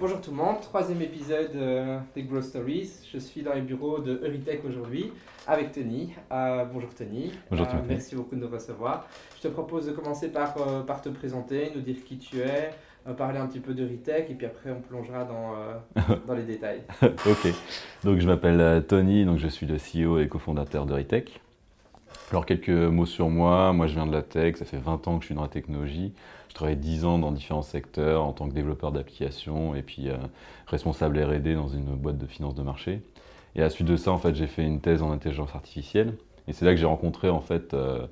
Bonjour tout le monde, troisième épisode euh, des Growth Stories. Je suis dans les bureaux de Euritech aujourd'hui avec Tony. Euh, bonjour Tony. Bonjour Euh, Merci beaucoup de nous recevoir. Je te propose de commencer par, euh, par te présenter, nous dire qui tu es, parler un petit peu d'Euritech et puis après on plongera dans, dans les détails. ok, donc je m'appelle Tony, donc je suis le CEO et cofondateur de Ritech. Alors quelques mots sur moi, moi je viens de la tech, ça fait 20 ans que je suis dans la technologie. Je travaille 10 ans dans différents secteurs en tant que développeur d'applications et puis euh, responsable R&D dans une boîte de finance de marché. Et à la suite de ça, en fait, j'ai fait une thèse en intelligence artificielle. Et c'est là que j'ai rencontré en fait euh,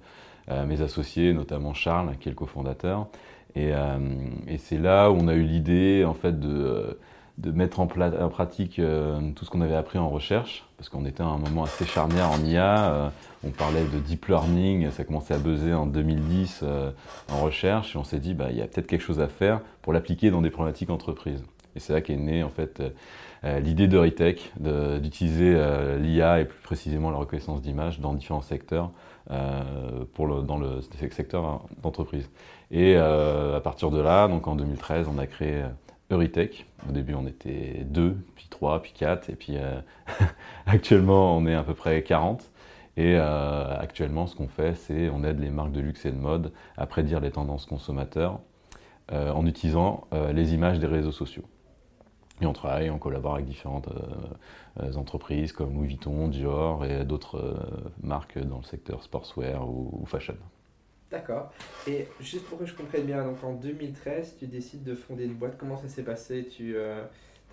euh, mes associés, notamment Charles, qui est le cofondateur. Et, et c'est là où on a eu l'idée en fait de, de mettre en, en pratique euh, tout ce qu'on avait appris en recherche, parce qu'on était à un moment assez charnière en IA. euh, on parlait de deep learning, ça commençait à buzzer en 2010 euh, en recherche, et on s'est dit bah il y a peut-être quelque chose à faire pour l'appliquer dans des problématiques entreprises. Et c'est là qu'est née en fait euh, euh, l'idée de Ritech d'utiliser euh, l'IA et plus précisément la reconnaissance d'image dans différents secteurs pour le, dans le secteur d'entreprise. Et à partir de là, donc en 2013, on a créé Euritech. Au début, on était deux, puis trois, puis quatre, et puis euh, actuellement, on est à peu près 40. Et euh, actuellement, ce qu'on fait, c'est on aide les marques de luxe et de mode à prédire les tendances consommateurs euh, en utilisant les images des réseaux sociaux. Et on travaille, on collabore avec différentes entreprises comme Louis Vuitton, Dior et d'autres marques dans le secteur sportswear ou fashion. D'accord. Et juste pour que je comprenne bien, donc en 2013, tu décides de fonder une boîte. Comment ça s'est passé? Tu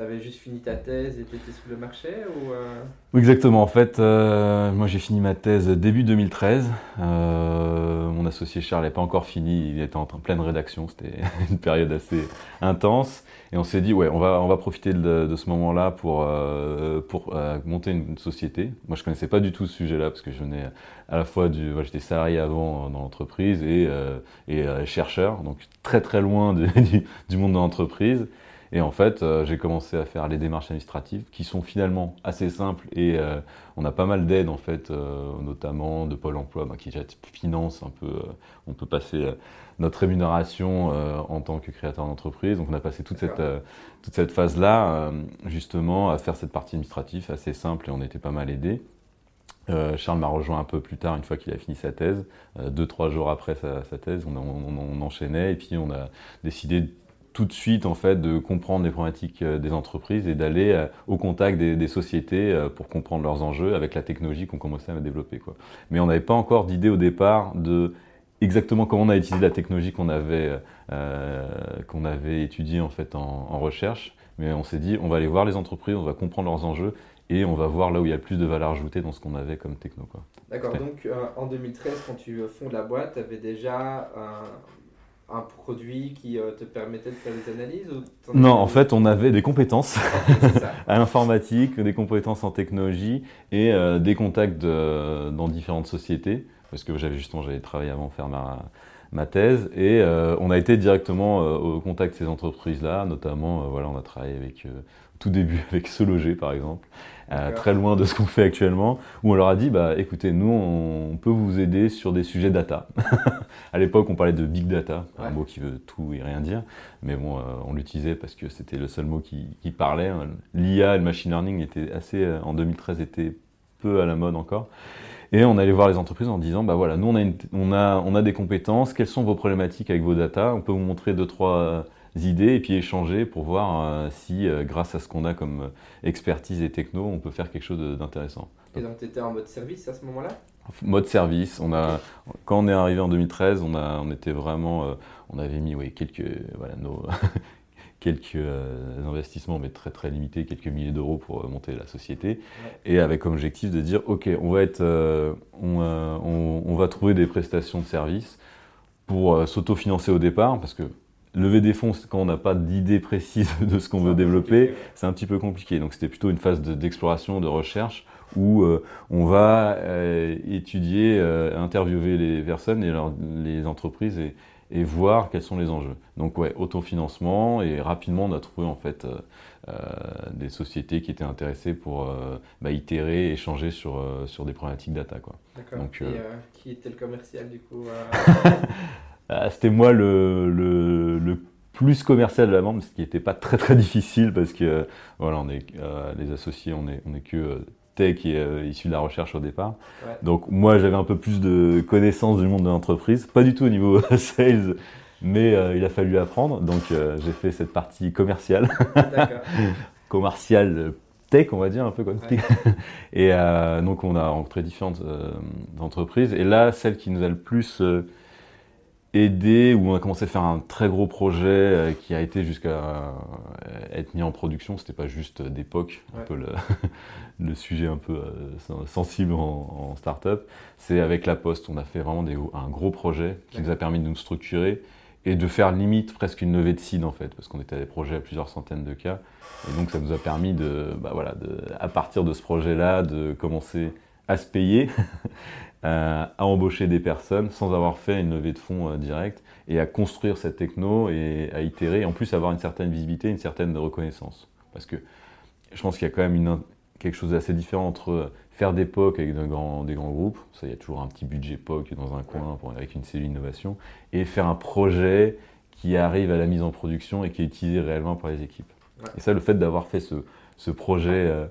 avais juste fini ta thèse et tu étais sur le marché ou euh, exactement. En fait, euh, moi j'ai fini ma thèse début 2013. Euh, mon associé Charles n'est pas encore fini, il était en pleine rédaction, c'était une période assez intense. Et on s'est dit, ouais, on va, on va profiter de, ce moment-là pour, euh, pour euh, monter une société. Moi je connaissais pas du tout ce sujet-là parce que je venais à la fois du. J'étais salarié avant dans l'entreprise et, euh, et chercheur, donc très très loin du, du monde de l'entreprise. Et en fait, euh, j'ai commencé à faire les démarches administratives qui sont finalement assez simples et euh, on a pas mal d'aides en fait, euh, notamment de Pôle Emploi bah, qui finance un peu. on peut passer notre rémunération en tant que créateur d'entreprise. Donc on a passé toute cette, toute cette phase-là justement à faire cette partie administrative assez simple et on était pas mal aidés. Euh, Charles m'a rejoint un peu plus tard, une fois qu'il a fini sa thèse. Euh, deux, trois jours après sa, sa thèse, on, on- on enchaînait et puis on a décidé tout de suite en fait de comprendre les problématiques euh, des entreprises et d'aller euh, au contact des, des sociétés euh, pour comprendre leurs enjeux avec la technologie qu'on commençait à développer. Quoi. Mais on n'avait pas encore d'idée au départ de exactement comment on a utilisé la technologie qu'on avait, euh, qu'on avait étudiée en fait en, en recherche. Mais on s'est dit, on va aller voir les entreprises, on va comprendre leurs enjeux et on va voir là où il y a le plus de valeur ajoutée dans ce qu'on avait comme techno. Quoi. D'accord, donc euh, en 2013, quand tu fondes la boîte, tu avais déjà un produit qui euh, te permettait de faire des analyses ou Non, en fait, on avait des compétences à l'informatique, des compétences en technologie et euh, des contacts de- dans différentes sociétés, parce que j'avais justement j'avais travaillé avant faire ma, ma thèse, et euh, on a été directement euh, au contact de ces entreprises-là, notamment, voilà, on a travaillé avec, tout début avec Se Loger par exemple, euh, très loin de ce qu'on fait actuellement, où on leur a dit, bah écoutez, nous on, peut vous aider sur des sujets data. à l'époque on parlait de big data, un mot qui veut tout et rien dire, mais bon, euh, on l'utilisait parce que c'était le seul mot qui, qui parlait. L'IA et le machine learning étaient assez, euh, en 2013 étaient peu à la mode encore. Et on allait voir les entreprises en disant, bah voilà, nous on a, une- on a, on a des compétences, quelles sont vos problématiques avec vos data? On peut vous montrer deux, trois idées et puis échanger pour voir euh, si, euh, grâce à ce qu'on a comme euh, expertise et techno, on peut faire quelque chose d'intéressant. Et donc tu étais en mode service à ce moment-là? Mode service, on a, quand on est arrivé en 2013, on, a, on était vraiment, euh, on avait mis oui, quelques, voilà, nos, quelques euh, investissements, mais très très limités, quelques milliers d'euros pour euh, monter la société, et avec comme objectif de dire, ok, on va être, on, on- on va trouver des prestations de services pour s'autofinancer au départ, parce que lever des fonds quand on n'a pas d'idée précise de ce qu'on veut développer, c'est un petit peu compliqué. Donc c'était plutôt une phase de- d'exploration, de, recherche, où euh, on va euh, étudier, euh, interviewer les personnes et leur- les entreprises et, et voir quels sont les enjeux. Donc ouais, autofinancement et rapidement on a trouvé en fait des sociétés qui étaient intéressées pour bah, itérer, échanger sur, sur des problématiques data. Quoi. D'accord. Donc, Et qui était le commercial du coup C'était moi le, le, le plus commercial de la vente, ce qui n'était pas très très difficile parce que voilà, on est les associés, on est, on est que tech et issu de la recherche au départ. Donc moi j'avais un peu plus de connaissances du monde de l'entreprise, pas du tout au niveau sales, mais il a fallu apprendre. Donc j'ai fait cette partie commerciale, commerciale tech, on va dire, un peu comme Et euh, donc, on a rencontré différentes euh, entreprises. Et là, celle qui nous a le plus euh, aidé, où on a commencé à faire un très gros projet qui a été jusqu'à être mis en production, c'était pas juste d'époque, un peu le, sujet un peu sensible en, en start-up. C'est avec La Poste, on a fait vraiment des, un gros projet qui nous a permis de nous structurer et de faire limite presque une levée de seed en fait, parce qu'on était à des projets à plusieurs centaines de cas. Et donc ça nous a permis de, bah voilà, de à partir de ce projet-là, de commencer à se payer, à embaucher des personnes sans avoir fait une levée de fonds euh, directe et à construire cette techno et à itérer, et en plus avoir une certaine visibilité, une certaine reconnaissance. Parce que je pense qu'il y a quand même une, quelque chose d'assez différent entre faire des POC avec de grands, des grands groupes, ça il y a toujours un petit budget POC dans un coin avec une cellule innovation, et faire un projet qui arrive à la mise en production et qui est utilisé réellement par les équipes. Et ça, le fait d'avoir fait ce, ce projet euh,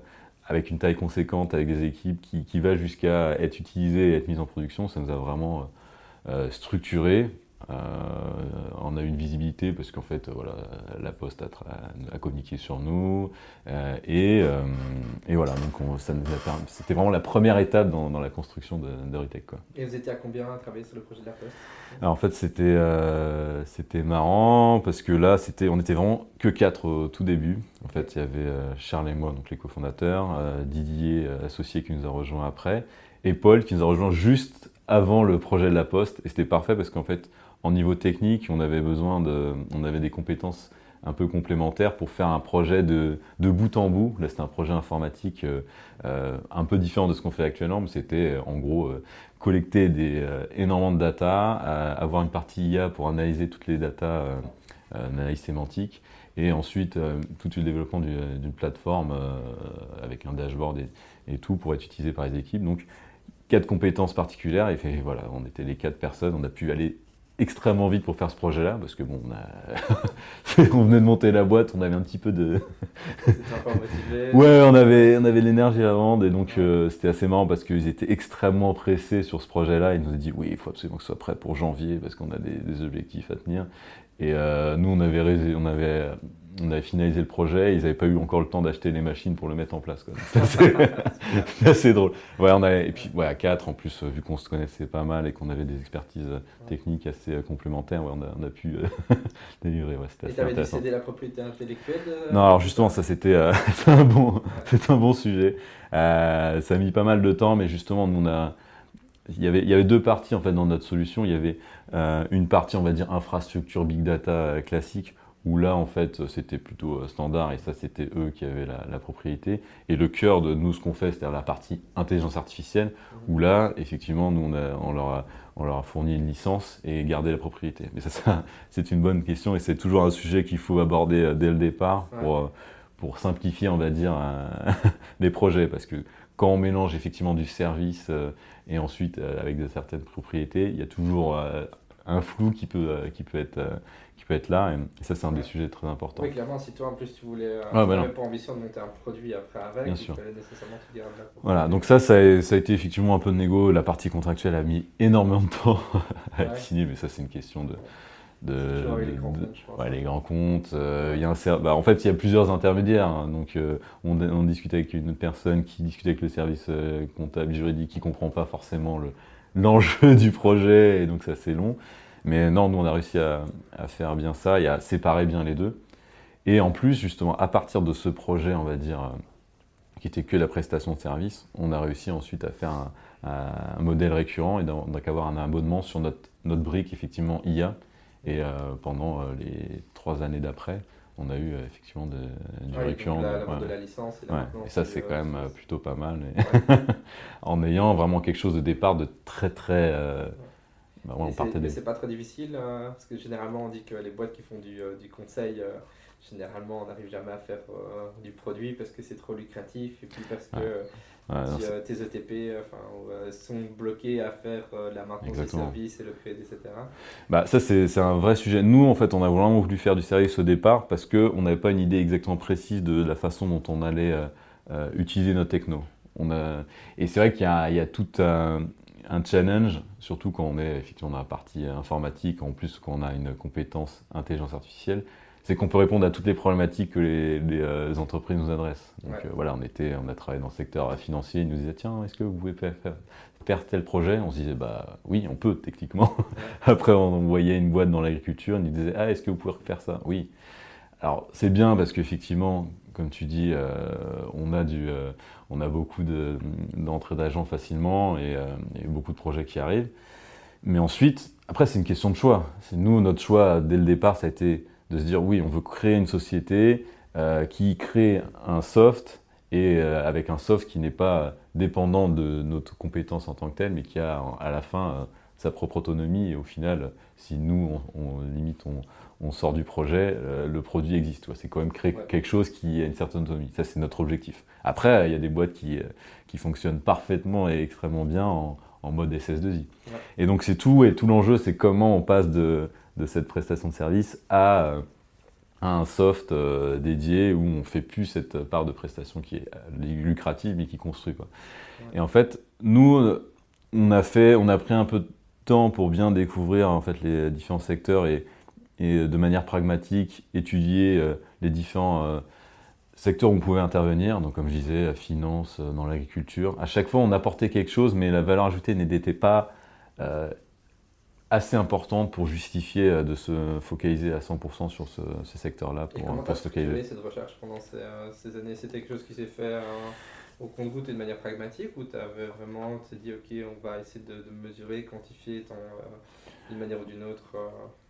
avec une taille conséquente, avec des équipes qui, qui va jusqu'à être utilisé et être mise en production, ça nous a vraiment euh, euh structuré on a eu une visibilité parce qu'en fait, voilà, la Poste a, communiqué sur nous. Euh, euh, et, voilà, donc ça nous a C'était vraiment la première étape dans, la construction de, de. Et vous étiez à combien à travailler sur le projet de la Poste? En fait, c'était c'était marrant parce que là, c'était on était vraiment que quatre au tout début. En fait, il y avait Charles et moi, donc les cofondateurs, Didier, associé, qui nous a rejoint après, et Paul, qui nous a rejoint juste avant le projet de la Poste. Et c'était parfait parce qu'en fait, en niveau technique, on avait besoin de, on avait des compétences un peu complémentaires pour faire un projet de, de bout en bout. Là, c'était un projet informatique euh, euh, un peu différent de ce qu'on fait actuellement, mais c'était euh, en gros collecter des, énormément de data, avoir une partie IA pour analyser toutes les data, analyse sémantique, et ensuite tout le développement d'une plateforme avec un dashboard et, tout pour être utilisé par les équipes. Donc, quatre compétences particulières, et voilà, on était les quatre personnes, on a pu aller extrêmement vite pour faire ce projet-là, parce que bon, on, on, venait de monter la boîte, on avait un petit peu de... ouais, on avait, on avait l'énergie à vendre, et donc euh, c'était assez marrant parce qu'ils étaient extrêmement pressés sur ce projet-là. Ils nous ont dit, oui, il faut absolument que ce soit prêt pour janvier, parce qu'on a des, objectifs à tenir. Et euh, nous, on avait, on avait on avait finalisé le projet, ils n'avaient pas eu encore le temps d'acheter les machines pour le mettre en place. C'est assez, drôle. Ouais, on et puis ouais, à 4, en plus, vu qu'on se connaissait pas mal et qu'on avait des expertises techniques assez euh, complémentaires, ouais, on, a, pu euh, délivrer. et tu avais dû céder la propriété intellectuelle Non, alors justement, ça c'était euh, un, bon, un bon sujet. ça a mis pas mal de temps, mais justement, nous, on a, il y, avait, il y avait deux parties en fait dans notre solution. Il y avait une partie, on va dire, infrastructure big data classique où là, en fait, c'était plutôt euh, standard et ça, c'était eux qui avaient la, propriété. Et le cœur de nous, ce qu'on fait, c'est-à-dire la partie intelligence artificielle, où là, effectivement, nous, on, a, on, leur a, on, leur a, fourni une licence et gardé la propriété. Mais ça, ça c'est une bonne question et c'est toujours un sujet qu'il faut aborder euh, dès le départ pour, euh, pour simplifier, on va dire, les projets. Parce que quand on mélange effectivement du service et ensuite avec de certaines propriétés, il y a toujours un flou qui peut, qui peut être peut être là. Et, ça, c'est un des sujets très importants. Oui, clairement, si toi, en plus, tu voulais, euh, ah, bah pas ambition de monter un produit après avec, Bien sûr. nécessairement tout dire Voilà, donc ça, ça a, ça a, été effectivement un peu de négo. La partie contractuelle a mis énormément de temps à être signée, mais ça, c'est une question de. De, les, grands comptes, je pense. Ouais, les grands comptes. Euh, y a un bah, en fait, il y a plusieurs intermédiaires. Hein. donc, euh, on, on, discute avec une personne qui discute avec le service euh, comptable juridique qui comprend pas forcément l'enjeu du projet, et donc c'est assez long. Mais non, nous, on a réussi à, faire bien ça et à séparer bien les deux. Et en plus, justement, à partir de ce projet, on va dire, qui était que la prestation de service, on a réussi ensuite à faire un, modèle récurrent et donc avoir un abonnement sur notre, notre brique, effectivement, IA. Et euh, pendant euh, les trois années d'après, on a eu effectivement du récurrent. La, de la licence. Et, ça, c'est quand même plutôt pas mal. en ayant vraiment quelque chose de départ de très, très bah, c'est pas très difficile, euh, parce que généralement on dit que les boîtes qui font du, euh, du conseil, euh, généralement on n'arrive jamais à faire du produit parce que c'est trop lucratif et puis parce que si euh, tes ETP euh, sont bloqués à faire la maintenance du service et le crédit, etc. Bah, ça, c'est un vrai sujet. Nous, en fait, on a vraiment voulu faire du service au départ parce qu'on n'avait pas une idée exactement précise de la façon dont on allait utiliser nos techno. On a... Et c'est vrai qu'il y, y, a tout un, un, challenge, surtout quand on est effectivement dans la partie informatique, en plus quand on a une compétence intelligence artificielle, c'est qu'on peut répondre à toutes les problématiques que les, euh, entreprises nous adressent. Donc euh, voilà, on, était, on a travaillé dans le secteur financier, ils nous disaient tiens, est-ce que vous pouvez faire, faire, tel projet? On se disait bah oui, on peut techniquement. Après, on voyait une boîte dans l'agriculture, ils nous disaient ah, est-ce que vous pouvez faire ça? Oui. Alors c'est bien parce qu'effectivement, comme tu dis, euh, on, a du, on a beaucoup d'entrées d'agents facilement et, et beaucoup de projets qui arrivent. Mais ensuite, après, c'est une question de choix. C'est nous, notre choix dès le départ, ça a été de se dire oui, on veut créer une société euh, qui crée un soft et euh, avec un soft qui n'est pas dépendant de notre compétence en tant que tel, mais qui a à la fin euh, sa propre autonomie. Et au final, si nous, on, limite, on, sort du projet, le produit existe. C'est quand même créer quelque chose qui a une certaine autonomie. Ça, c'est notre objectif. Après, il y a des boîtes qui, qui fonctionnent parfaitement et extrêmement bien en, mode SS2I. Et donc, c'est tout. Et tout l'enjeu, c'est comment on passe de de cette prestation de service à, un soft euh, dédié où on fait plus cette part de prestation qui est lucrative mais qui construit. Quoi. Et en fait, nous, on a, fait, on a pris un peu de temps pour bien découvrir en fait, les différents secteurs et, et de manière pragmatique étudier euh, les différents euh, secteurs où on pouvait intervenir. Donc, comme je disais, la finance, dans l'agriculture. À chaque fois, on apportait quelque chose, mais la valeur ajoutée n'était pas assez importante pour justifier euh, de se focaliser à 100% sur ce, ces secteurs-là pour, et comment pour cette recherche pendant ces, euh, ces années? C'était quelque chose qui s'est fait euh, au compte-goutte et de manière pragmatique ou tu avais vraiment dit ok on va essayer de, mesurer, quantifier d'une manière ou d'une autre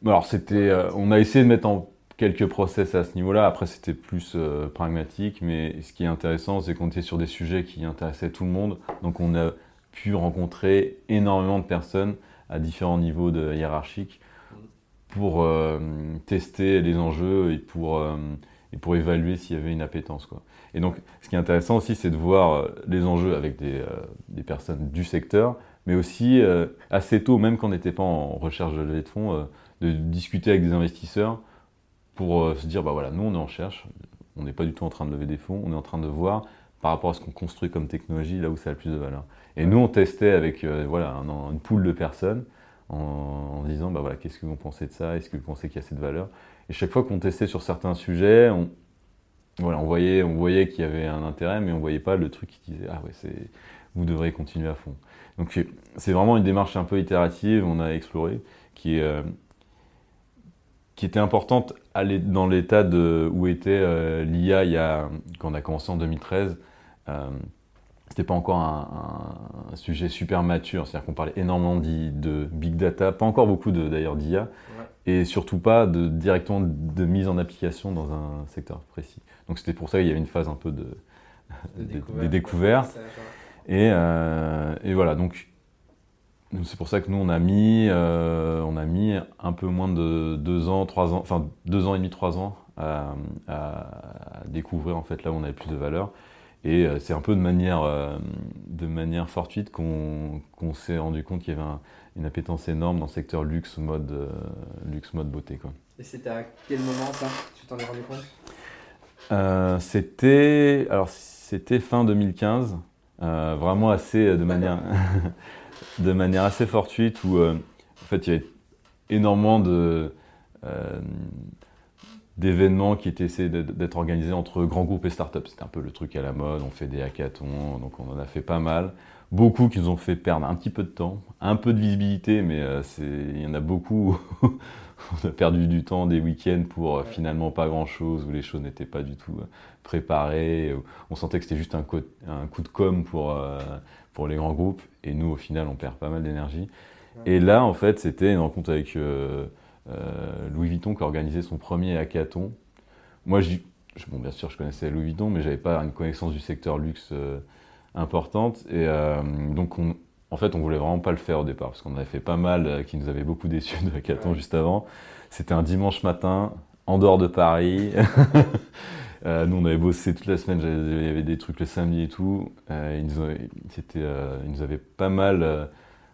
Alors c'était, on a essayé de mettre en quelques process à ce niveau-là. Après, c'était plus pragmatique, mais ce qui est intéressant, c'est qu'on était sur des sujets qui intéressaient tout le monde. Donc, on a pu rencontrer énormément de personnes à différents niveaux de hiérarchiques pour euh, tester les enjeux et pour, euh, et pour évaluer s'il y avait une appétence. Quoi. Et donc, ce qui est intéressant aussi, c'est de voir euh, les enjeux avec des, des, personnes du secteur, mais aussi assez tôt, même quand on n'était pas en recherche de levée de fonds, de discuter avec des investisseurs pour se dire, bah voilà, nous on est en recherche, on n'est pas du tout en train de lever des fonds, on est en train de voir par rapport à ce qu'on construit comme technologie, là où ça a le plus de valeur. Et nous, on testait avec euh, voilà, une poule de personnes en, disant bah, voilà, qu'est-ce que vous pensez de ça? Est-ce que vous pensez qu'il y a cette valeur? Et chaque fois qu'on testait sur certains sujets, on, voilà, on voyait, on qu'il y avait un intérêt, mais on ne voyait pas le truc qui disait ah ouais, c'est, vous devrez continuer à fond. Donc c'est vraiment une démarche un peu itérative, on a exploré, qui, euh, était importante dans l'état où était euh, l'IA quand on a commencé en 2013 c'était pas encore un, sujet super mature, c'est-à-dire qu'on parlait énormément de big data, pas encore beaucoup d'ailleurs d'IA, et surtout pas de, directement de mise en application dans un secteur précis. Donc c'était pour ça qu'il y avait une phase un peu de, de découverte. Et, euh, et, voilà, donc c'est pour ça que nous on a mis, euh, on a mis un peu moins de deux ans, trois ans, enfin deux ans et demi, trois ans à, à découvrir en fait là où on avait plus de valeur. Et euh, c'est un peu de manière, euh, de manière fortuite qu'on s'est rendu compte qu'il y avait une appétence énorme dans le secteur luxe, mode, euh, luxe, mode beauté. Quoi. Et c'était à quel moment ça Tu t'en es rendu compte? C'était alors c'était fin 2015, vraiment assez de manière, de manière assez fortuite où en fait il y avait énormément de d'événements qui étaient essayés d'être organisés entre grands groupes et startups. C'était un peu le truc à la mode, on fait des hackathons, donc on en a fait pas mal. Beaucoup qui nous ont fait perdre un petit peu de temps, un peu de visibilité, mais euh, il y en a beaucoup. on a perdu du temps, des week-ends pour euh, finalement pas grand-chose, où les choses n'étaient pas du tout euh, préparées. On sentait que c'était juste un coup, un coup, de com pour, pour les grands groupes, et nous, au final, on perd pas mal d'énergie. Et là, en fait, c'était une rencontre avec euh, Louis Vuitton qui a organisé son premier hackathon. Moi, bon, bien sûr, je connaissais Louis Vuitton, mais j'avais pas une connaissance du secteur luxe euh, importante. Et euh, donc, en fait, on voulait vraiment pas le faire au départ, parce qu'on avait fait pas mal, qui nous avait beaucoup déçus de hackathon juste avant. C'était un dimanche matin, en dehors de Paris. nous, on avait bossé toute la semaine, il y avait des trucs le samedi et tout. ils, nous avaient, ils nous avaient pas mal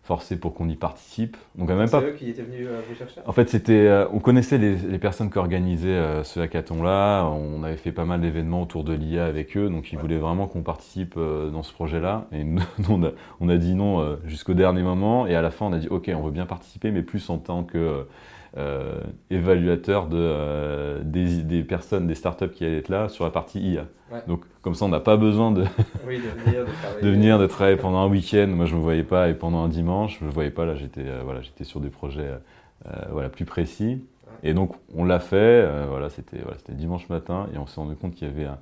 forcé pour qu'on y participe. Donc même pas. C'est eux qui étaient venus euh, vous chercher? En fait, c'était, euh, on connaissait les, personnes qui organisaient euh, ce hackathon-là. On avait fait pas mal d'événements autour de l'IA avec eux, donc ils voulaient vraiment qu'on participe dans ce projet-là. Et nous, on, a, on, a, dit non jusqu'au dernier moment. Et à la fin, on a dit OK, on veut bien participer, mais plus en tant que euh, évaluateur de, euh, des, des, personnes, des startups qui allaient être là sur la partie IA. Donc comme ça, on n'a pas besoin de, de, venir, de, travailler. pendant un week-end. Moi, je ne me voyais pas, et pendant un dimanche, je ne me voyais pas. Là, j'étais euh, voilà, j'étais sur des projets voilà, plus précis. Et donc, on l'a fait. voilà, c'était voilà, dimanche matin, et on s'est rendu compte qu'il y avait un,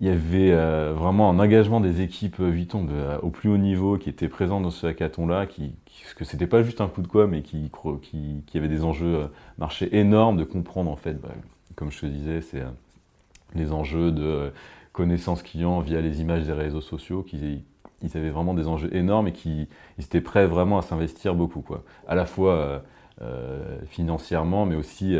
il y avait euh, vraiment un engagement des équipes Vuitton de, euh, au plus haut niveau qui étaient présents dans ce hackathon-là, qui, qui, que c'était pas juste un coup de quoi, mais qui, qui, qui avait des enjeux euh, marchés énormes de comprendre en fait, bah, comme je te disais, c'est les enjeux de connaissance client via les images des réseaux sociaux, qu'ils ils avaient vraiment des enjeux énormes et qu'ils étaient prêts vraiment à s'investir beaucoup, quoi. À la fois financièrement, mais aussi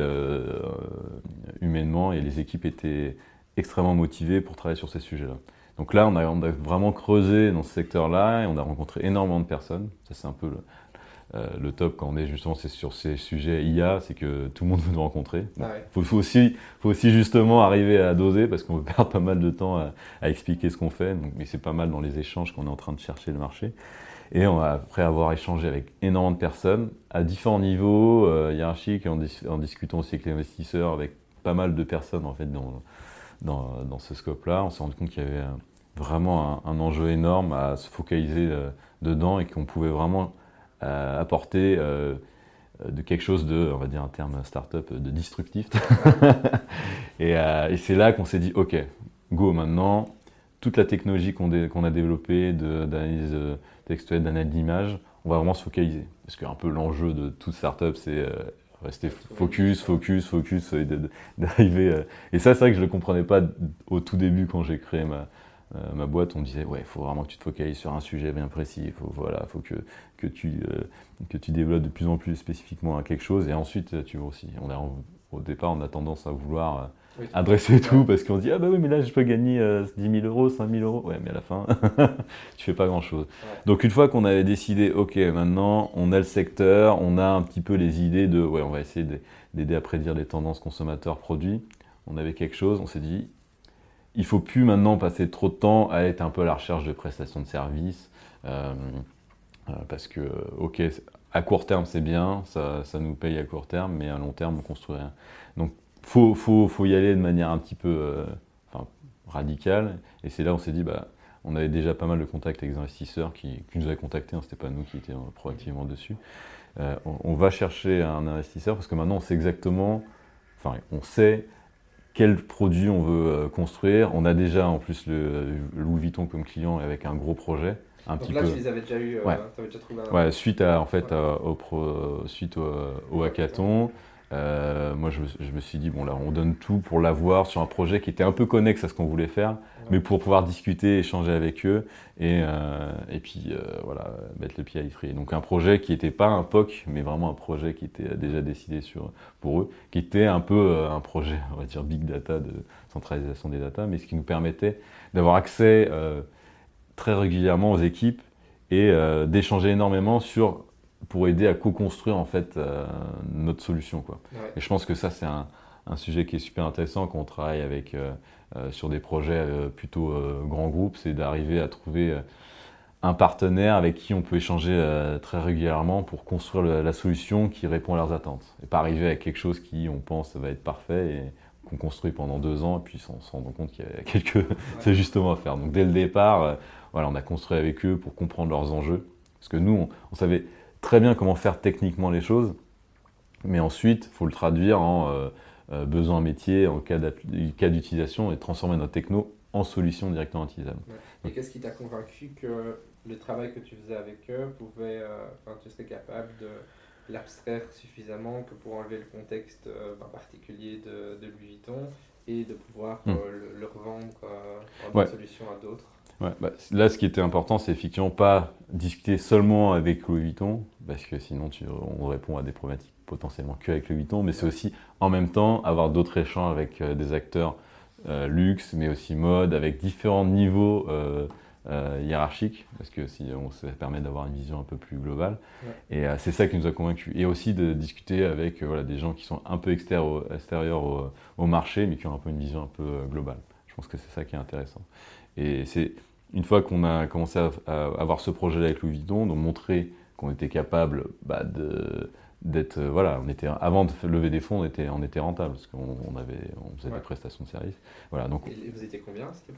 humainement, et les équipes étaient extrêmement motivés pour travailler sur ces sujets-là. Donc là, on a, vraiment creusé dans ce secteur-là et on a rencontré énormément de personnes. Ça, c'est un peu le, euh, top quand on est justement sur ces sujets IA, c'est que tout le monde veut nous rencontrer. Il ah faut, aussi, faut aussi justement arriver à doser parce qu'on perd pas mal de temps à, expliquer ce qu'on fait. Donc, mais c'est pas mal dans les échanges qu'on est en train de chercher le marché. Et on après avoir échangé avec énormément de personnes à différents niveaux euh, hiérarchiques en, en, discutant aussi avec les investisseurs, avec pas mal de personnes en fait dans, dans, ce scope-là. On s'est rendu compte qu'il y avait vraiment un, enjeu énorme à se focaliser euh, dedans et qu'on pouvait vraiment euh, apporter euh, de quelque chose de, on va dire un terme startup, de disruptif. et, c'est là qu'on s'est dit, ok, go maintenant, toute la technologie qu'on a développée d'analyse textuelle, d'analyse d'image, on va vraiment se focaliser. Parce qu'un peu l'enjeu de toute startup, c'est rester focus, focus, focus, et d'arriver. Euh, et ça, c'est vrai que je ne le comprenais pas au tout début quand j'ai créé ma, euh, boîte. On disait, ouais, il faut vraiment que tu te focalises sur un sujet bien précis. Il faut, voilà, faut que, que, tu, euh, que tu développes de plus en plus spécifiquement quelque chose. Et ensuite, tu vois aussi. Au départ, on a tendance à vouloir adresser tout parce qu'on dit ah bah oui mais là je peux gagner 10 000 euros, 5 000 euros. Ouais mais à la fin tu fais pas grand chose. Donc une fois qu'on avait décidé ok maintenant on a le secteur, on a un petit peu les idées de ouais on va essayer d'aider à prédire les tendances consommateurs produits. On avait quelque chose, on s'est dit il faut plus maintenant passer trop de temps à être un peu à la recherche de prestations de services euh, euh, parce que ok à court terme c'est bien, ça, ça, nous paye à court terme mais à long terme on construit rien. Donc faut, faut, faut, y aller de manière un petit peu euh, radicale. Et c'est là où on s'est dit, bah, on avait déjà pas mal de contacts avec des investisseurs qui, nous avaient contactés, hein, c'était pas nous qui étions proactivement dessus. Euh, on, va chercher un investisseur parce que maintenant on sait exactement, enfin on sait quel produit on veut euh, construire. On a déjà en plus le, Louis Vuitton comme client avec un gros projet. Un Donc là, tu les avais déjà eu, ouais. déjà trouvé un... ouais, suite à en fait au, pro, suite au, au hackathon. Euh, moi, je, me suis dit, bon, là, on donne tout pour l'avoir sur un projet qui était un peu connexe à ce qu'on voulait faire, mais pour pouvoir discuter, échanger avec eux, et, euh, et puis, euh, voilà, mettre le pied à l'étrier. Donc, un projet qui n'était pas un POC, mais vraiment un projet qui était déjà décidé sur, pour eux, qui était un peu un projet, on va dire, big data, de centralisation des data, mais ce qui nous permettait d'avoir accès très régulièrement aux équipes et d'échanger énormément sur pour aider à co-construire en fait euh, notre solution. Quoi. Et je pense que ça, c'est un, un, sujet qui est super intéressant quand on travaille avec, euh, euh, sur des projets plutôt grands groupes, c'est d'arriver à trouver un partenaire avec qui on peut échanger très régulièrement pour construire la solution qui répond à leurs attentes. Et pas arriver à quelque chose qui, on pense, va être parfait et qu'on construit pendant deux ans et puis on se rend compte qu'il y a quelques ajustements à faire. Donc dès le départ, voilà, on a construit avec eux pour comprendre leurs enjeux. Parce que nous, on savait très bien comment faire techniquement les choses, mais ensuite, il faut le traduire en euh, euh, besoin métier, en cas d'utilisation, et transformer notre techno en solution directement utilisable. Et qu'est-ce qui t'a convaincu que le travail que tu faisais avec eux pouvait, euh, tu serais capable de l'abstraire suffisamment que pour enlever le contexte particulier de, de, Louis Vuitton et de pouvoir hmm. le, revendre en solution à d'autres? Ouais, bah, là, ce qui était important, c'est effectivement pas discuter seulement avec Louis Vuitton, parce que sinon tu, on répond à des problématiques potentiellement que avec Louis Vuitton, mais c'est aussi en même temps avoir d'autres échanges avec euh, des acteurs luxe, mais aussi mode, avec différents niveaux hiérarchiques, parce que si on, ça permet d'avoir une vision un peu plus globale. Et c'est ça qui nous a convaincus. Et aussi de discuter avec voilà, des gens qui sont un peu extérieurs, extérieurs au, au, marché, mais qui ont un peu une vision un peu globale. Je pense que c'est ça qui est intéressant. Et c'est une fois qu'on a commencé à, avoir ce projet avec Louis Vuitton, de montrer qu'on était capable bah, de d'être euh, voilà on était avant de lever des fonds on était on était rentable parce qu'on avait on faisait des prestations de services voilà donc et vous étiez combien c'était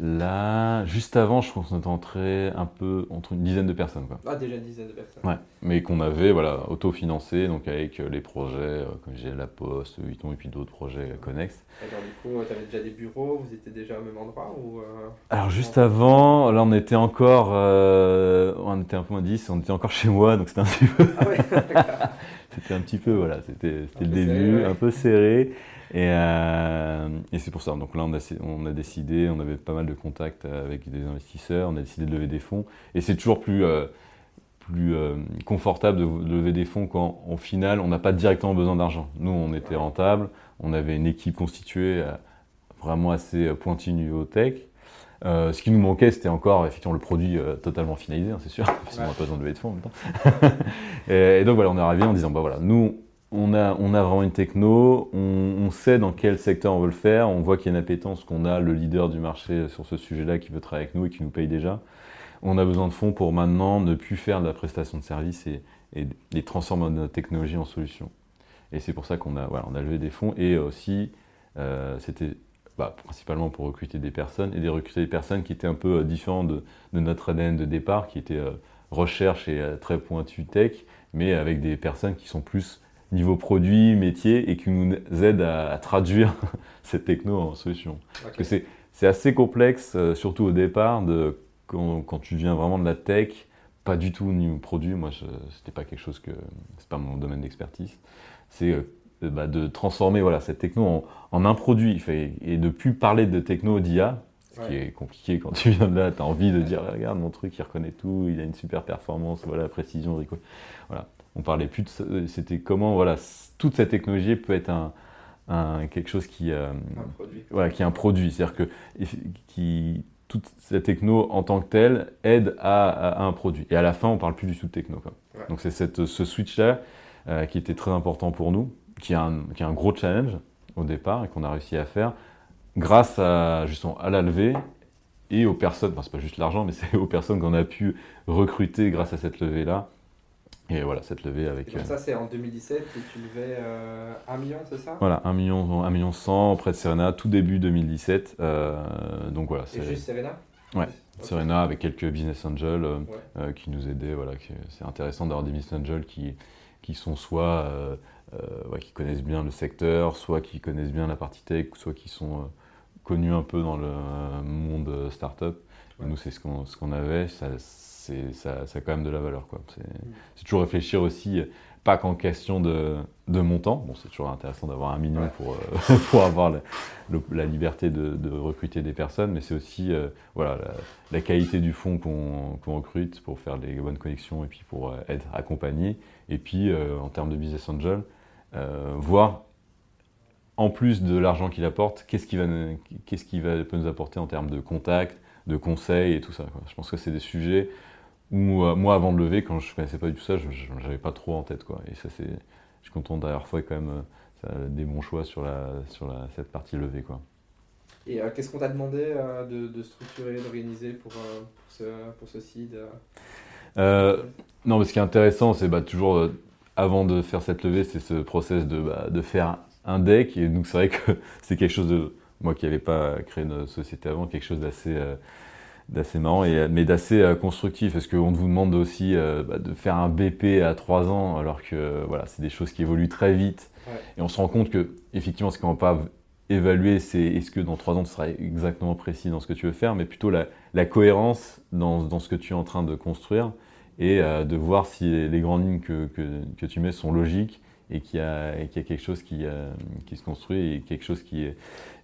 là juste avant je pense qu'on était entré un peu entre une dizaine de personnes quoi. Ah déjà une dizaine de personnes. Ouais mais qu'on avait voilà autofinancé donc avec euh, les projets euh, comme j'ai la Poste Vuitton et puis d'autres projets connexes alors du coup tu avais déjà des bureaux vous étiez déjà au même endroit ou alors juste avant là on était encore on était un peu moins 10 on était encore chez moi donc c'était un petit peu ah ouais c'était un petit peu, voilà, c'était le début, un peu serré. Et, euh, et c'est pour ça. Donc là, on a, on a, décidé, on avait pas mal de contacts avec des investisseurs, on a décidé de lever des fonds. Et c'est toujours plus, euh, plus euh, confortable de, lever des fonds quand, au final, on n'a pas directement besoin d'argent. Nous, on était rentable, on avait une équipe constituée vraiment assez pointue niveau tech. Euh, ce qui nous manquait, c'était encore effectivement le produit euh, totalement finalisé, hein, c'est sûr, parce qu'on n'a pas besoin de lever de fonds en même temps. et, donc voilà, on est arrivé en disant, bah voilà, nous, on a, on a vraiment une techno, on, sait dans quel secteur on veut le faire, on voit qu'il y a une appétence, qu'on a le leader du marché sur ce sujet-là qui veut travailler avec nous et qui nous paye déjà. On a besoin de fonds pour maintenant ne plus faire de la prestation de service et, et, transformer notre technologie en solution. Et c'est pour ça qu'on a, voilà, on a levé des fonds et aussi, euh, c'était bah, principalement pour recruter des personnes, et des recruter des personnes qui étaient un peu euh, différentes de, notre ADN de départ, qui étaient euh, recherche et euh, très pointu tech, mais avec des personnes qui sont plus niveau produit, métier, et qui nous aident à, traduire cette techno en solution. Parce que c'est assez complexe, surtout au départ, de, quand, quand, tu viens vraiment de la tech, pas du tout niveau produit, moi c'était pas quelque chose que, c'est pas mon domaine d'expertise, c'est bah, de transformer voilà, cette techno en, un produit. Et de plus parler de techno d'IA, ce qui est compliqué quand tu viens de là, tu as envie de dire regarde mon truc, il reconnaît tout, il a une super performance, voilà, précision, voilà. On parlait plus de c'était comment voilà, toute cette technologie peut être un, quelque chose qui, euh, Voilà, qui est un produit, c'est-à-dire que qui, toute cette techno en tant que telle aide à, un produit. Et à la fin, on parle plus du tout de techno. Donc c'est ce switch-là euh, qui était très important pour nous qui est un, qui un gros challenge au départ et qu'on a réussi à faire grâce à, justement, à la levée et aux personnes, enfin c'est pas juste l'argent, mais c'est aux personnes qu'on a pu recruter grâce à cette levée-là. Et voilà, cette levée avec... ça, c'est en 2017 et tu levais euh, 1 million, c'est ça? Voilà, 1 million, 1 million 100 auprès de Serena, tout début 2017. Euh, donc voilà. C'est juste Serena? Ouais, Serena avec quelques business angels euh, euh, qui nous aidaient. Voilà, c'est intéressant d'avoir des business angels qui, qui sont soit euh, qui connaissent bien le secteur, soit qui connaissent bien la partie tech, soit qui sont euh, connus un peu dans le monde euh, startup. Et nous, c'est ce qu'on ce qu'on avait, ça, ça, ça, a quand même de la valeur. C'est toujours réfléchir aussi, pas qu'en question de, de, montant, bon, c'est toujours intéressant d'avoir un million pour, pour avoir la, la liberté de, de, recruter des personnes, mais c'est aussi voilà, la, qualité du fonds qu'on recrute pour faire les bonnes connexions et puis pour être accompagné. Et puis, en termes de business angel, voir en plus de l'argent qu'il apporte, qu'est-ce qu'il va, qui va, peut nous apporter en termes de contacts, de conseils et tout ça. Je pense que c'est des sujets où euh, moi, avant de lever, quand je ne connaissais pas du tout ça, je n'avais pas trop en tête. Quoi. Et ça, c'est, je suis content d'avoir fait quand même euh, des bons choix sur, la, sur la, cette partie levée. Quoi. Et qu'est-ce qu'on t'a demandé de, de, structurer, d'organiser pour, pour, ce, pour ce seed Non, mais ce qui est intéressant, c'est bah, toujours avant de faire cette levée, c'est ce process de, bah, de, faire un deck. Et donc, c'est vrai que c'est quelque chose de. Moi qui n'avais pas créé une société avant, quelque chose d'assez. Euh, d'assez marrant, et, mais d'assez euh, constructif, parce qu'on vous demande aussi euh, bah, de faire un BP à 3 ans, alors que voilà, c'est des choses qui évoluent très vite. Et on se rend compte que, effectivement, ce qu'on ne va pas évaluer, c'est est-ce que dans 3 ans, tu seras exactement précis dans ce que tu veux faire, mais plutôt la, la cohérence dans, dans, ce que tu es en train de construire et euh, de voir si les grandes lignes que, que, tu mets sont logiques et qu'il y, a, y a quelque chose qui, euh, qui, se construit et quelque chose qui,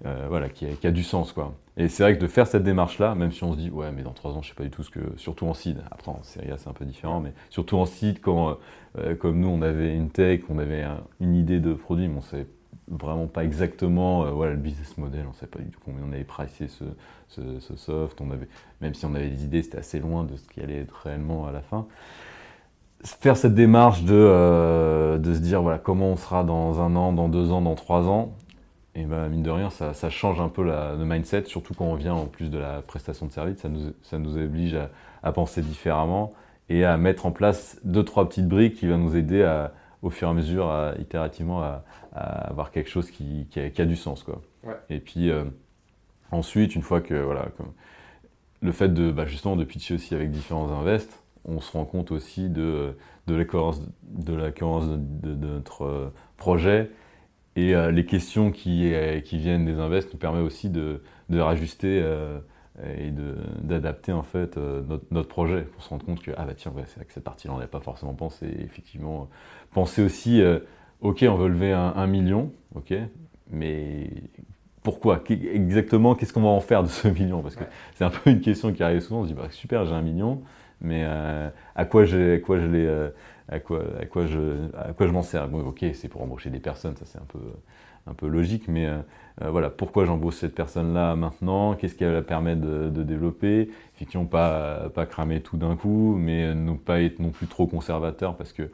euh, voilà, qui, a, du sens. Quoi. Et c'est vrai que de faire cette démarche-là, même si on se dit, ouais, mais dans trois ans, je sais pas du tout ce que. Surtout en seed, après en série c'est un peu différent, mais surtout en seed, quand, comme nous, on avait une tech, on avait une idée de produit, mais on savait vraiment pas exactement euh, voilà, le business model, on ne savait pas du tout combien on avait pricé ce, ce, soft, on avait, même si on avait des idées, c'était assez loin de ce qui allait être réellement à la fin. Faire cette démarche de, euh, de se dire voilà, comment on sera dans un an, dans deux ans, dans trois ans, et ben, mine de rien, ça, change un peu la, le mindset, surtout quand on vient en plus de la prestation de service, ça nous, ça nous oblige à, à penser différemment et à mettre en place deux, trois petites briques qui vont nous aider à, au fur et à mesure, à, itérativement, à, avoir quelque chose qui, qui, a, du sens. Quoi. Et puis euh, ensuite, une fois que voilà, le fait de bah, justement de pitcher aussi avec différents invests, on se rend compte aussi de, de la cohérence de, la de, de, notre euh, projet et euh, les questions qui, qui viennent des invests nous permettent aussi de, de rajuster et d'adapter en fait notre, notre, projet pour se rendre compte que ah bah tiens c'est vrai que cette partie-là on n'avait pas forcément pensé. Effectivement penser aussi ok, on veut lever un, million, ok, mais pourquoi? Exactement, qu'est-ce qu'on va en faire de ce million? Parce que c'est un peu une question qui arrive souvent. On se dit, bah, super, j'ai un million, mais euh, à quoi je, quoi je euh, à quoi, à quoi je, à quoi je m'en sers? Ok, c'est pour embaucher des personnes, ça c'est un peu, un peu logique, mais euh, voilà, pourquoi j'embauche cette personne-là maintenant? Qu'est-ce qu'elle va permettre de, de, développer? Effectivement, pas, pas cramer tout d'un coup, mais ne pas être non plus trop conservateur, parce que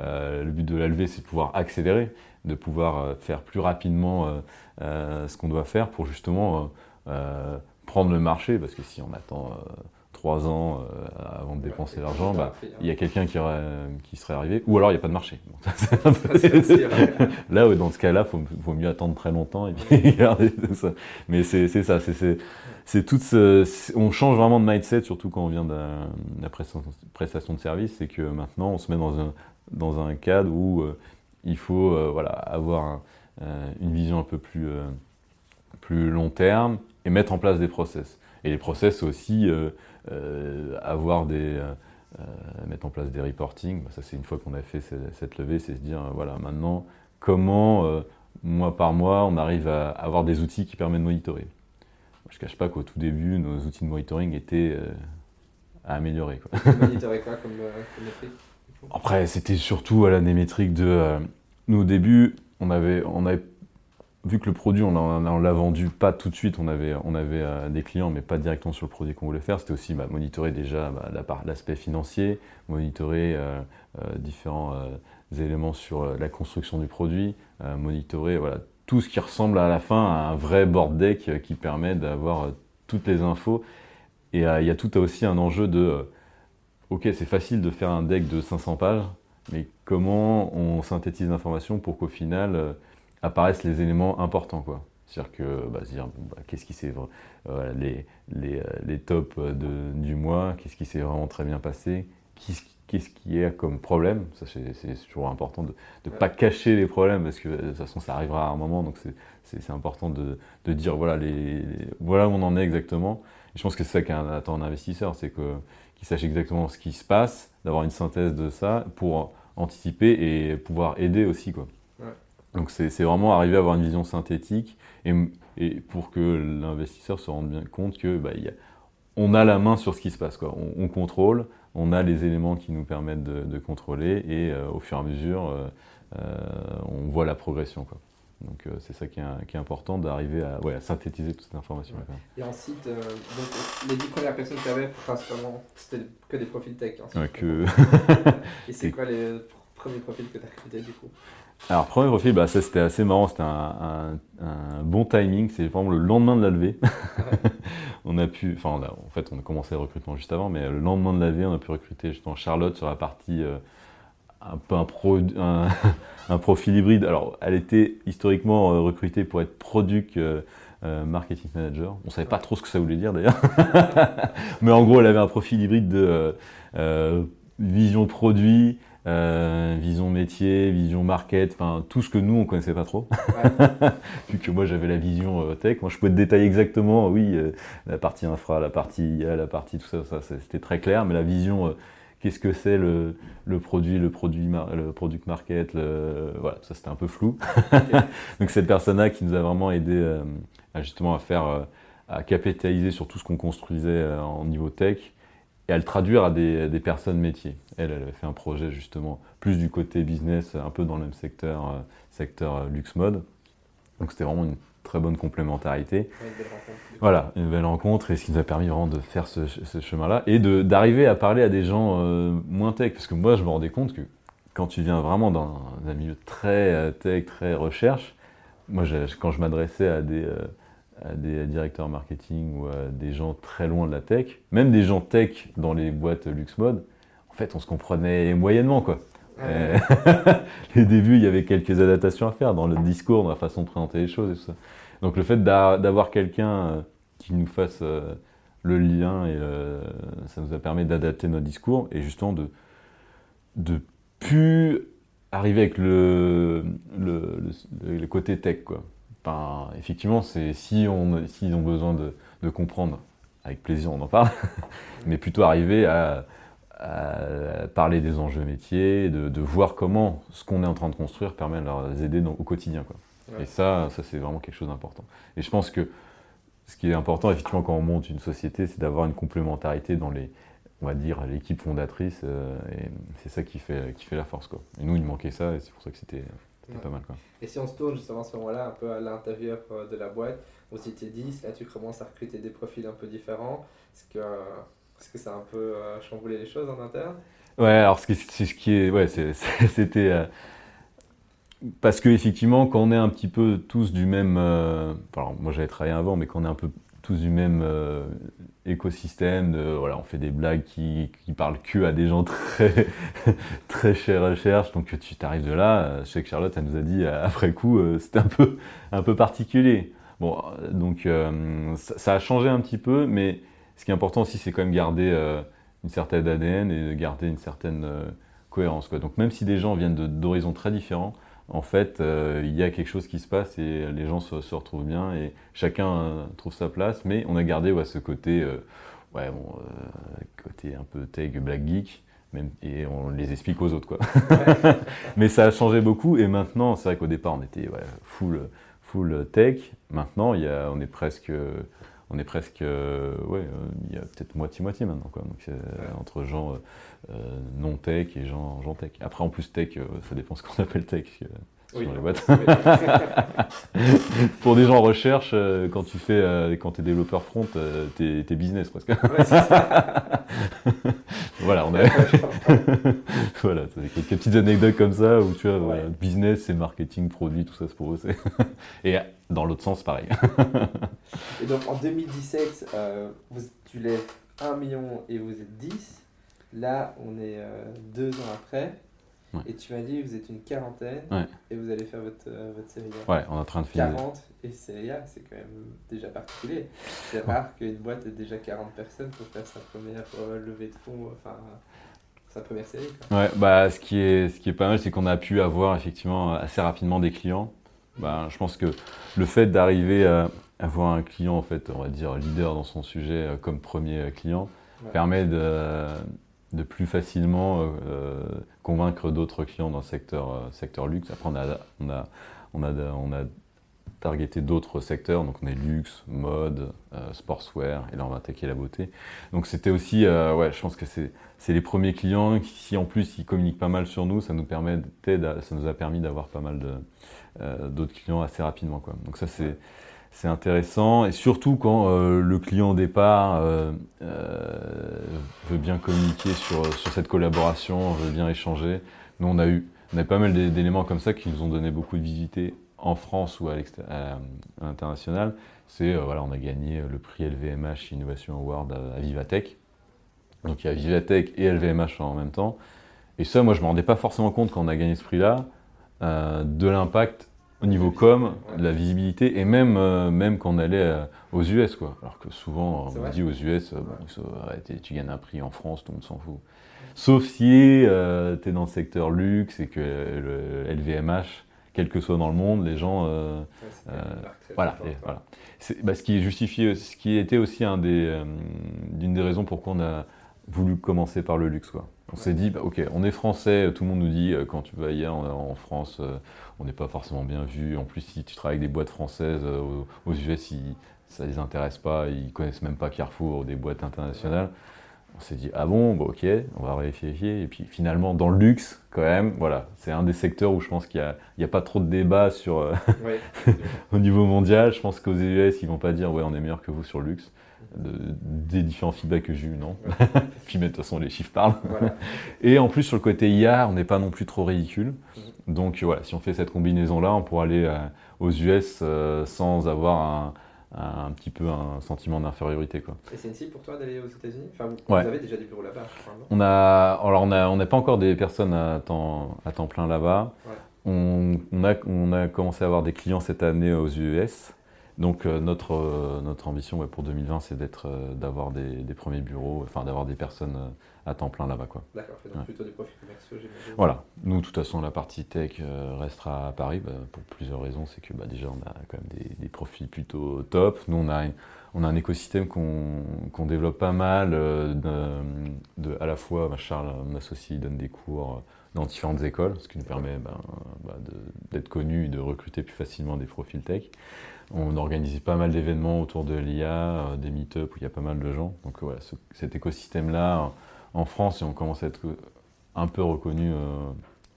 euh, le but de la levée, c'est de pouvoir accélérer, de pouvoir euh, faire plus rapidement euh, ce qu'on doit faire pour justement prendre le marché, parce que si on attend trois ans avant de dépenser l'argent, bah, il y a quelqu'un qui, qui, serait arrivé, ou alors il n'y a pas de marché. Là, dans ce cas-là, il vaut, mieux attendre très longtemps et puis garder ça. Mais c'est ça, c'est tout on change vraiment de mindset, surtout quand on vient de la prestation de service, c'est que maintenant on se met dans un, dans un cadre où euh, il faut euh, voilà, avoir euh, une vision un peu plus, plus long terme et mettre en place des process. Et les process, aussi avoir des, mettre en place des reporting. Bah, ça, c'est une fois qu'on a fait cette, levée, c'est se dire, voilà, maintenant, comment, mois par mois, on arrive à avoir des outils qui permettent de monitorer. Je ne cache pas qu'au tout début, nos outils de monitoring étaient à améliorer. Quoi. Monitorer quoi comme, comme après, c'était surtout à la métriques de. Euh, nous, au début, on avait, on avait vu que le produit, on l'a vendu pas tout de suite, on avait, on euh, des clients, mais pas directement sur le produit qu'on voulait faire. C'était aussi bah, monitorer déjà bah, l'aspect financier, monitorer euh, différents éléments sur la construction du produit, monitorer tout ce qui ressemble à la fin à un vrai board deck qui permet d'avoir toutes les infos. Et il y a tout aussi un enjeu de ok, c'est facile de faire un deck de 500 pages, mais comment on synthétise l'information pour qu'au final euh, apparaissent les éléments importants, quoi. C'est-à-dire que, bah, dire, bah, qu'est-ce qui s'est, euh, les, les, euh, les, tops de, du mois, qu'est-ce qui s'est vraiment très bien passé, qu'est-ce qui est comme problème, ça c'est toujours important de ne pas cacher les problèmes, parce que de toute façon ça arrivera à un moment, donc c'est important de, de, dire voilà, les, voilà où on en est exactement. Et je pense que c'est ça qu'un attend un investisseur, c'est que qui sache exactement ce qui se passe, d'avoir une synthèse de ça pour anticiper et pouvoir aider aussi. Quoi. Donc c'est vraiment arriver à avoir une vision synthétique et, et pour que l'investisseur se rende bien compte que bah, y a, on a la main sur ce qui se passe. Quoi. On, contrôle, on a les éléments qui nous permettent de, contrôler et euh, au fur et à mesure, euh, euh, on voit la progression. Quoi. Donc c'est ça qui est, important d'arriver à, synthétiser toute cette information. Et ensuite, les dix premières personnes que tu avais, principalement, c'était que des profils tech. Hein, que... Et c'est quoi les premiers profils que tu as recrutés du coup? Alors, premier profil, bah, ça c'était assez marrant, c'était un, bon timing, c'est vraiment le lendemain de la levée. on a pu, enfin, en fait, on a commencé le recrutement juste avant, mais le lendemain de la levée, on a pu recruter justement Charlotte sur la partie euh, un peu un, profil hybride. Alors, elle était historiquement euh, recrutée pour être product euh, marketing manager. On savait pas trop ce que ça voulait dire d'ailleurs. Mais en gros, elle avait un profil hybride de vision produit, vision métier, vision market, enfin tout ce que nous on connaissait pas trop. Vu que moi j'avais la vision tech, moi je pouvais te détailler exactement, oui, la partie infra, la partie IA, la partie tout ça, ça c'était très clair, mais la vision qu'est-ce que c'est le, produit, le produit, le product market, voilà, ça c'était un peu flou. Donc cette personne-là qui nous a vraiment aidé euh, à, justement à faire, euh, à capitaliser sur tout ce qu'on construisait euh, en niveau tech et à le traduire à des, personnes métiers. Elle, elle avait fait un projet justement plus du côté business, un peu dans le même secteur, secteur luxe mode. Donc c'était vraiment une très bonne complémentarité. Ouais, une belle rencontre. Voilà, une belle rencontre et ce qui nous a permis vraiment de faire ce, ce chemin-là et de- d'arriver à parler à des gens euh, moins tech. Parce que moi, je me rendais compte que quand tu viens vraiment d'un d'un milieu très euh, tech, très recherche, moi, quand je m'adressais à des, euh, à des directeurs marketing ou à des gens très loin de la tech, même des gens tech dans les boîtes luxe mode, en fait, on se comprenait moyennement, quoi. Ouais. Euh, les débuts, il y avait quelques adaptations à faire dans le discours, dans la façon de présenter les choses et tout ça. Donc le fait d'a- d'avoir quelqu'un euh, qui nous fasse euh, le lien, et ça nous a permis d'adapter notre discours et justement de, de plus arriver avec le, le, le- le côté tech. Quoi. Enfin, effectivement, c'est si on, s'ils ont besoin de, de comprendre, avec plaisir on en parle, mais plutôt arriver à, à parler des enjeux métiers, de, de voir comment ce qu'on est en train de construire permet de leur aider dans- au quotidien. Quoi. Ouais. Et ça, ça c'est vraiment quelque chose d'important. Et je pense que ce qui est important, effectivement, quand on monte une société, c'est d'avoir une complémentarité dans les, on va dire, l'équipe fondatrice. euh, et c'est ça qui fait, qui fait la force. Quoi. Et nous, il manquait ça, et c'est pour ça que c'était c'était Ouais. pas mal. Quoi. Et si on se tourne justement à ce moment-là, un peu à l'intérieur euh, de la boîte, vous étiez 10, là tu commences à recruter des profils un peu différents. Est-ce que, est-ce que ça a un peu euh, chamboulé les choses en interne? Ouais, alors ce qui- c'est ce qui est, ouais, c'était euh, parce que effectivement, quand on est un petit peu tous du même, euh, alors moi j'avais travaillé avant, mais quand on est un peu tous du même euh, écosystème, voilà, on fait des blagues qui, qui parlent que à des gens très très chez recherche, donc tu t'arrives de là. euh, Je sais que Charlotte, elle nous a dit euh, après coup, c'était un peu un peu particulier. Bon, donc ça, a changé un petit peu, mais ce qui est important aussi, c'est quand même garder une certaine ADN et de garder une certaine cohérence. Donc même si des gens viennent d'horizons très différents, en fait, euh, il y a quelque chose qui se passe et les gens se, se retrouvent bien et chacun euh, trouve sa place. Mais on a gardé ouais, ce côté, euh, ouais, bon, euh, côté un peu tech, black geek, même, et on les explique aux autres. Quoi. mais ça a changé beaucoup et maintenant, c'est vrai qu'au départ, on était ouais, full, full tech. Maintenant, il y a, on est presque on est presque, ouais, il y a peut-être moitié-moitié maintenant, quoi. Donc, entre gens non tech et gens, gens tech. Après, en plus, tech, euh, ça dépend ce qu'on appelle tech euh, Oui. sur les boîtes. Pour des gens en recherche, euh, quand tu fais, euh, quand t'es développeur front, euh, t'es, t'es business presque. Ouais, ça. voilà, on a, voilà, quelques petites anecdotes comme ça où tu vois, Ouais. voilà, business, c'est marketing, produit, tout ça, c'est pour eux. et dans l'autre sens, pareil. Et donc en 2017, euh, vous, tu lèves 1 million et vous êtes 10. Là, on est euh, deux ans après. Ouais. Et tu m'as dit vous êtes une quarantaine Ouais. et vous allez faire votre, euh, votre série A. Ouais, on est en train de finir. 40 et série A, c'est quand même déjà particulier. C'est rare qu'une boîte ait déjà 40 personnes pour faire sa première euh, levée de fonds, enfin sa première série. Quoi. Ouais, bah, ce, qui est, ce qui est pas mal, c'est qu'on a pu avoir effectivement assez rapidement des clients. Bah, je pense que le fait d'arriver à avoir un client, en fait, on va dire leader dans son sujet euh, comme premier client, permet de, de plus facilement euh, convaincre d'autres clients dans le secteur, euh, secteur luxe. Après, on a, on a, on a, on a targeté d'autres secteurs, donc on est luxe, mode, euh, sportswear, et là on va attaquer la beauté. Donc c'était aussi, euh, ouais, je pense que c'est les premiers clients qui, si en plus ils communiquent pas mal sur nous, ça nous ça nous a permis d'avoir pas mal euh, d'autres clients assez rapidement, quoi. Donc ça c'est c'est intéressant et surtout quand euh, le client au départ euh, euh, veut bien communiquer sur, cette collaboration, veut bien échanger. Nous on a eu pas mal d'é- d'éléments comme ça qui nous ont donné beaucoup de visibilité en France ou à l'international. C'est voilà, on a gagné le prix LVMH Innovation Award à, à Vivatech. Donc il y a Vivatech et LVMH en même temps. Et ça, moi, je ne me rendais pas forcément compte quand on a gagné ce prix-là, de l'impact au niveau com, de la visibilité, et même, euh, même quand on allait euh, aux US. Quoi. Alors que souvent, on dit aux US, euh, bon, ça, arrêtez, tu gagnes un prix en France, tout le monde s'en fout. Sauf si tu es dans le secteur luxe et que le LVMH, quel que soit dans le monde, les gens... euh, Ouais, Euh, une voilà, et voilà. Bah, ce qui est justifié, ce qui était aussi un des, euh, d'une des raisons pourquoi on a voulu commencer par le luxe. Quoi. On s'est dit, bah, ok, on est français, tout le monde nous dit, euh, quand tu vas ailleurs en, en France, euh, on n'est pas forcément bien vu. En plus, si tu travailles avec des boîtes françaises euh, aux, aux US, ils- ça les intéresse pas, ils connaissent même pas Carrefour ou des boîtes internationales. On s'est dit, ah bon, bon, ok, on va vérifier. Et puis finalement, dans le luxe, quand même, voilà, c'est un des secteurs où je pense qu'il n'y a, a, pas trop de débat sur, au niveau mondial. Je pense qu'aux US, ils vont pas dire, ouais, on est meilleur que vous sur le luxe. Des différents feedbacks que j'ai eu, non. puis, mais de toute façon, les chiffres parlent. Et en plus, sur le côté IA, on n'est pas non plus trop ridicule. Mhm. Donc voilà, si on fait cette combinaison-là, on pourra aller euh, aux US euh, sans avoir un un petit peu un sentiment d'infériorité. Quoi. Et c'est une cible pour toi d'aller aux États-Unis? Enfin, vous, avez déjà des bureaux là-bas, On a, alors on on n'est pas encore des personnes à temps, à temps plein là-bas. On, on, a, on a commencé à avoir des clients cette année aux US. Donc euh, notre, euh, notre ambition pour 2020, c'est d'être, euh, d'avoir des, des, premiers bureaux, enfin d'avoir des personnes à temps plein là-bas. Quoi. D'accord, donc plutôt des profils commerciaux, j'imagine. Voilà, nous, de toute façon, la partie tech restera à Paris bah, pour plusieurs raisons. C'est que bah, déjà, on a quand même des, des, profils plutôt top. Nous, on a, on a un écosystème qu'on, qu'on développe pas mal. De, de, à la fois, bah, Charles, mon associé, donne des cours dans différentes écoles, ce qui nous permet d'être connus et de recruter plus facilement des profils tech. On organise pas mal d'événements autour de l'IA, euh, des meet-up où il y a pas mal de gens. Donc voilà, cet écosystème-là, en France, et on commence à être un peu reconnu euh,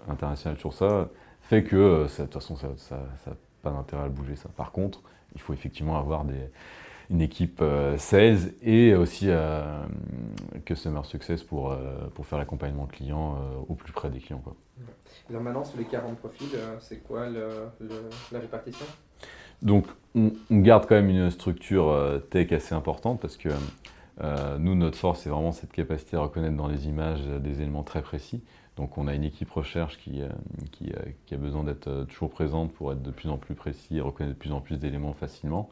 international sur ça, fait que euh, de toute façon, ça n'a pas d'intérêt à le bouger. Ça. Par contre, il faut effectivement avoir une équipe sales et aussi customer success pour, pour faire l'accompagnement client au plus près des clients. Quoi. Alors maintenant, sur les 40 profils, c'est quoi la répartition? Donc, on, garde quand même une structure euh, tech assez importante parce que euh, nous, notre force, c'est vraiment cette capacité à reconnaître dans les images des éléments très précis. Donc, on a une équipe recherche qui, euh, qui, a besoin d'être toujours présente pour être de plus en plus précis et reconnaître de plus en plus d'éléments facilement.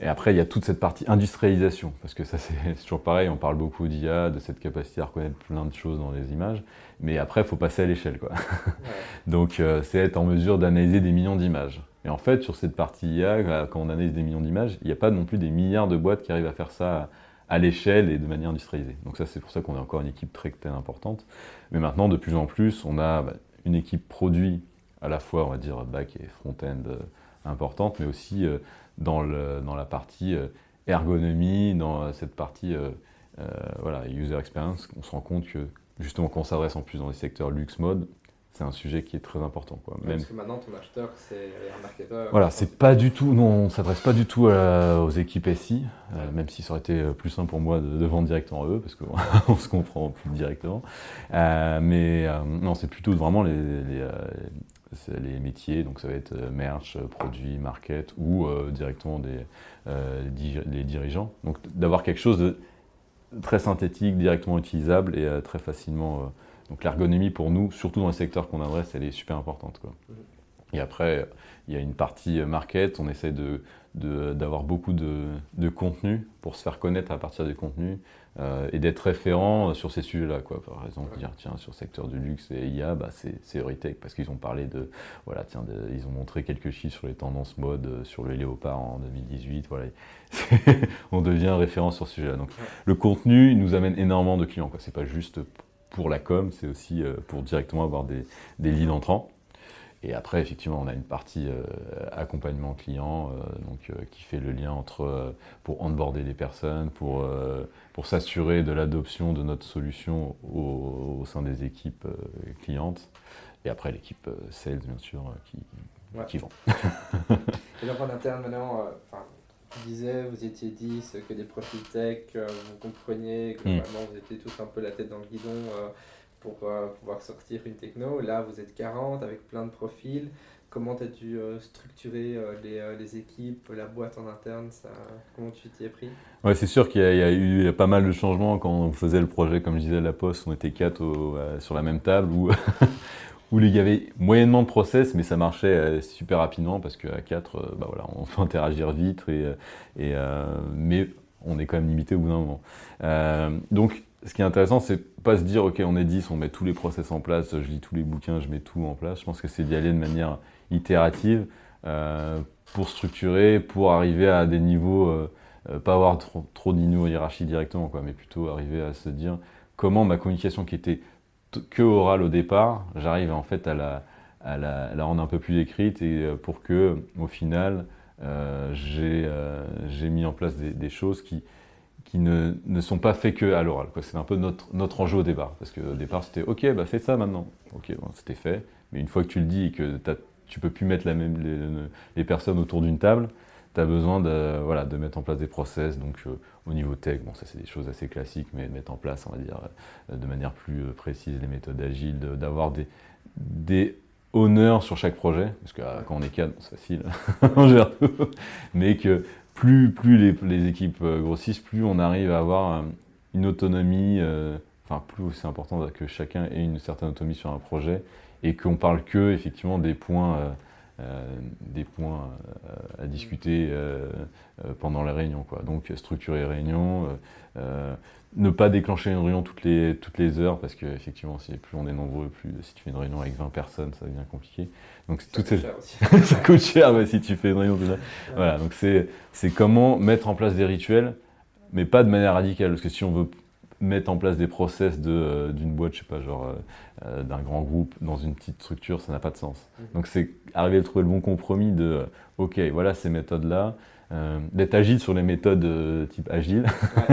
Et après, il y a toute cette partie industrialisation, parce que ça, c'est toujours pareil, on parle beaucoup d'IA, de cette capacité à reconnaître plein de choses dans les images, mais après, il faut passer à l'échelle. Quoi. Donc, c'est être en mesure d'analyser des millions d'images. Et en fait, sur cette partie IA, quand on analyse des millions d'images, il n'y a pas non plus des milliards de boîtes qui arrivent à faire ça à l'échelle et de manière industrialisée. Donc ça, c'est pour ça qu'on a encore une équipe très, très importante. Mais maintenant, de plus en plus, on a bah, une équipe produit à la fois, on va dire, back et front-end euh, importante, mais aussi euh, dans, le, dans la partie euh, ergonomie, dans cette partie voilà, user experience, on se rend compte que justement quand on s'adresse en plus dans les secteurs luxe mode, c'est un sujet qui est très important. Quoi. Même... Parce que maintenant, ton acheteur, c'est un marketeur. Voilà, c'est pas du tout, non, on s'adresse pas du tout aux équipes SI, euh, même si ça aurait été plus simple pour moi de, vendre directement à eux, parce qu'on se comprend plus directement. Euh, mais euh, non, c'est plutôt vraiment les, les, les, métiers, donc ça va être merch, produit, market, ou directement des, les dirigeants. Donc d'avoir quelque chose de très synthétique, directement utilisable et très facilement donc l'ergonomie pour nous, surtout dans les secteurs qu'on adresse, elle est super importante. Quoi. Et après, il y a une partie market, on essaie de, d'avoir beaucoup de, de, contenu pour se faire connaître à partir des contenus euh, et d'être référent sur ces sujets-là. Quoi. Par exemple, dire tiens, sur le secteur du luxe et IA, bah, c'est Euritech parce qu'ils ont parlé de. Voilà, tiens, ils ont montré quelques chiffres sur les tendances mode euh, sur le léopard en 2018. Voilà. on devient référent sur ce sujet-là. Donc le contenu nous amène énormément de clients. Ce n'est pas juste pour la com, c'est aussi euh, pour directement avoir des, des leads entrants. Et après, effectivement, on a une partie euh, accompagnement client, euh, donc, qui fait le lien entre pour onboarder les personnes, pour, pour s'assurer de l'adoption de notre solution au, sein des équipes clientes. Et après, l'équipe sales, bien sûr, qui, qui vend. et donc en interne, maintenant, tu disais, vous étiez 10, que des profils tech, euh, vous compreniez, que mm. vous étiez tous un peu la tête dans le guidon euh, pour euh, pouvoir sortir une techno. Là, vous êtes 40 avec plein de profils. Comment tu as dû structurer les, les, équipes, la boîte en interne ça, Comment tu t'y es pris? Ouais, c'est sûr qu'il y, a eu pas mal de changements quand on faisait le projet, comme je disais, à la Poste, on était quatre sur la même table, où où il y avait moyennement de process, mais ça marchait euh, super rapidement parce qu'à 4, euh, bah voilà, on peut interagir vite, et, euh, mais on est quand même limité au bout d'un moment. donc, ce qui est intéressant, c'est pas se dire, ok, on est 10, on met tous les process en place, je lis tous les bouquins, je mets tout en place. Je pense que c'est d'y aller de manière itérative pour structurer, pour arriver à des niveaux, pas avoir trop, trop hiérarchie directement, quoi, mais plutôt arriver à se dire comment ma communication qui était que oral au départ, j'arrive en fait à la, rendre un peu plus écrite et euh, pour que au final euh, euh, j'ai mis en place des, choses qui, ne, sont pas faits que à l'oral. C'est un peu notre, enjeu au départ. Parce qu'au départ, c'était OK, bah fais ça maintenant. OK, bon, c'était fait. Mais une fois que tu le dis et que tu peux plus mettre la même, les personnes autour d'une table, tu besoin de, voilà, de mettre en place des process. Donc, euh, au niveau tech, bon, ça c'est des choses assez classiques, mais de mettre en place, on va dire, euh, de manière plus euh, précise les méthodes agiles, d'avoir des, des honneurs sur chaque projet. Parce que quand on est cadre, c'est facile, on gère tout. Mais que plus, plus les, les, équipes grossissent, plus on arrive à avoir une autonomie, enfin, plus c'est important que chacun ait une certaine autonomie sur un projet et qu'on parle que, effectivement, des points des points euh, à discuter euh, pendant les réunions. Quoi. Donc structurer les réunions, ne pas déclencher une réunion toutes les, toutes les heures, parce qu'effectivement, si plus on est nombreux, plus si tu fais une réunion avec 20 personnes, ça devient compliqué. Donc, ça, coûte cher aussi. ça coûte cher si tu fais une réunion déjà. Voilà, donc c'est comment mettre en place des rituels, mais pas de manière radicale, parce que si on veut mettre en place des process euh, d'une boîte, je sais pas, genre euh, euh, d'un grand groupe dans une petite structure, ça n'a pas de sens. Mhm. Donc c'est arriver à trouver le bon compromis de, ok, voilà ces méthodes-là, d'être agile sur les méthodes type agile,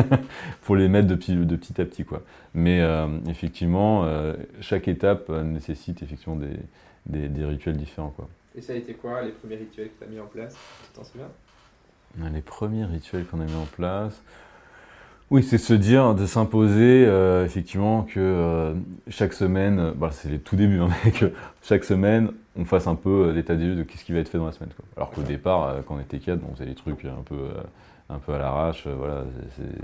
pour les mettre de petit, de petit à petit. Quoi. Mais effectivement, chaque étape nécessite effectivement des, des, des, rituels différents. Quoi. Et ça a été quoi les premiers rituels que tu as mis en place? Tu t'en souviens? Les premiers rituels qu'on a mis en place oui, c'est se dire, de s'imposer euh, effectivement que euh, chaque semaine, euh, bah, c'est les tout débuts, hein, mais que chaque semaine, on fasse un peu l'état des lieux de ce qui va être fait dans la semaine. Quoi. Alors qu'au départ, quand on était cadre, on faisait des trucs un peu, un peu à l'arrache, voilà,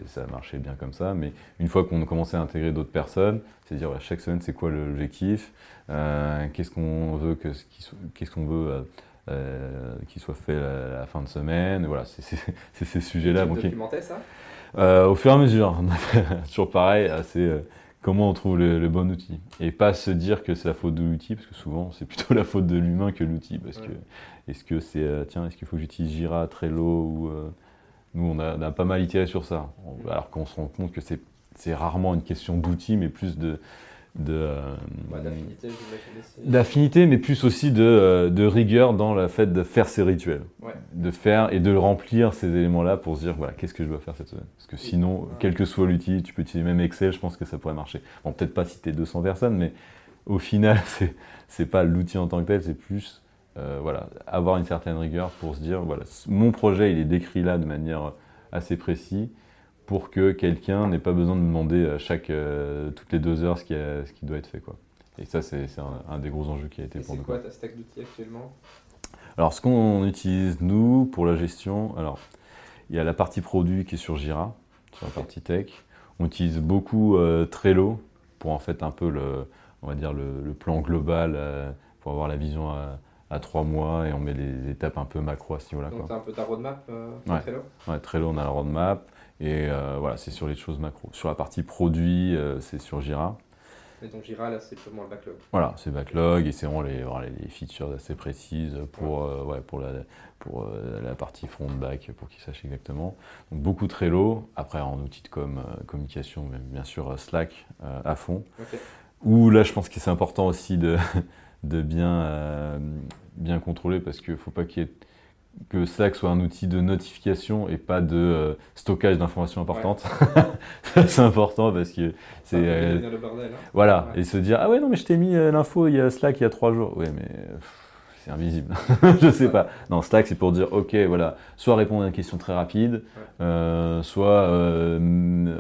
ça marchait bien comme ça. Mais une fois qu'on commençait à intégrer d'autres personnes, c'est dire chaque semaine, c'est quoi l'objectif, qu'est-ce qu'on veut que, qu'est-ce qu'on veut qu'il soit fait à la fin de semaine. Voilà, c'est ces sujets-là. Tu documentais ça? Euh, au fur et à mesure, toujours pareil, c'est euh, comment on trouve le, bon outil. Et pas se dire que c'est la faute de l'outil, parce que souvent c'est plutôt la faute de l'humain que l'outil. Parce que est-ce que c'est, euh, tiens, est-ce qu'il faut que j'utilise Jira, Trello ou nous on a, pas mal itéré sur ça. alors qu'on se rend compte que c'est rarement une question d'outil, mais plus de, euh, d'affinité, mais plus aussi de, euh, de, rigueur dans le fait de faire ces rituels, de faire et de remplir ces éléments-là pour se dire voilà qu'est-ce que je dois faire cette semaine? Parce que sinon, quel que soit l'outil, tu peux utiliser même Excel, je pense que ça pourrait marcher. Bon, peut-être pas si tu es 200 personnes, mais au final, c'est c'est pas l'outil en tant que tel, c'est plus euh, voilà avoir une certaine rigueur pour se dire voilà mon projet il est décrit là de manière assez précise pour que quelqu'un n'ait pas besoin de demander à chaque, euh, toutes les deux heures ce qui, ce qui doit être fait. Quoi. Et ça, c'est un, des gros enjeux qui a été Et pour nous. C'est quoi ta stack d'outils actuellement? Alors, ce qu'on utilise, nous, pour la gestion, alors, il y a la partie produit qui est sur Jira, sur la partie tech. On utilise beaucoup euh, Trello pour en fait un peu le, on va dire le, plan global, euh, pour avoir la vision à, trois mois et on met les étapes un peu macro à ce niveau-là. Donc, c'est un peu ta roadmap ouais. Trello? Ouais, Trello, on a la roadmap. Et euh, voilà, c'est sur les choses macro. Sur la partie produit, euh, c'est sur Jira. Et donc Jira, là, c'est purement le backlog. Voilà, c'est backlog et c'est vraiment les, les, features assez précises pour, ouais. Euh, pour, la, pour la partie front-back, pour qu'ils sachent exactement. Donc beaucoup Trello. Après, en outil de com, communication, bien sûr Slack à fond. Où là, je pense que c'est important aussi de, de bien, bien contrôler parce qu'il ne faut pas qu'il y ait que Slack soit un outil de notification et pas de euh, stockage d'informations importantes. c'est important parce que c'est. Euh, hein. Voilà, et se dire Ah ouais, non, mais je t'ai mis euh, l'info il y a Slack il y a trois jours. Ouais, mais c'est invisible. je sais pas. Non, Slack, c'est pour dire Ok, voilà, soit répondre à une question très rapide, soit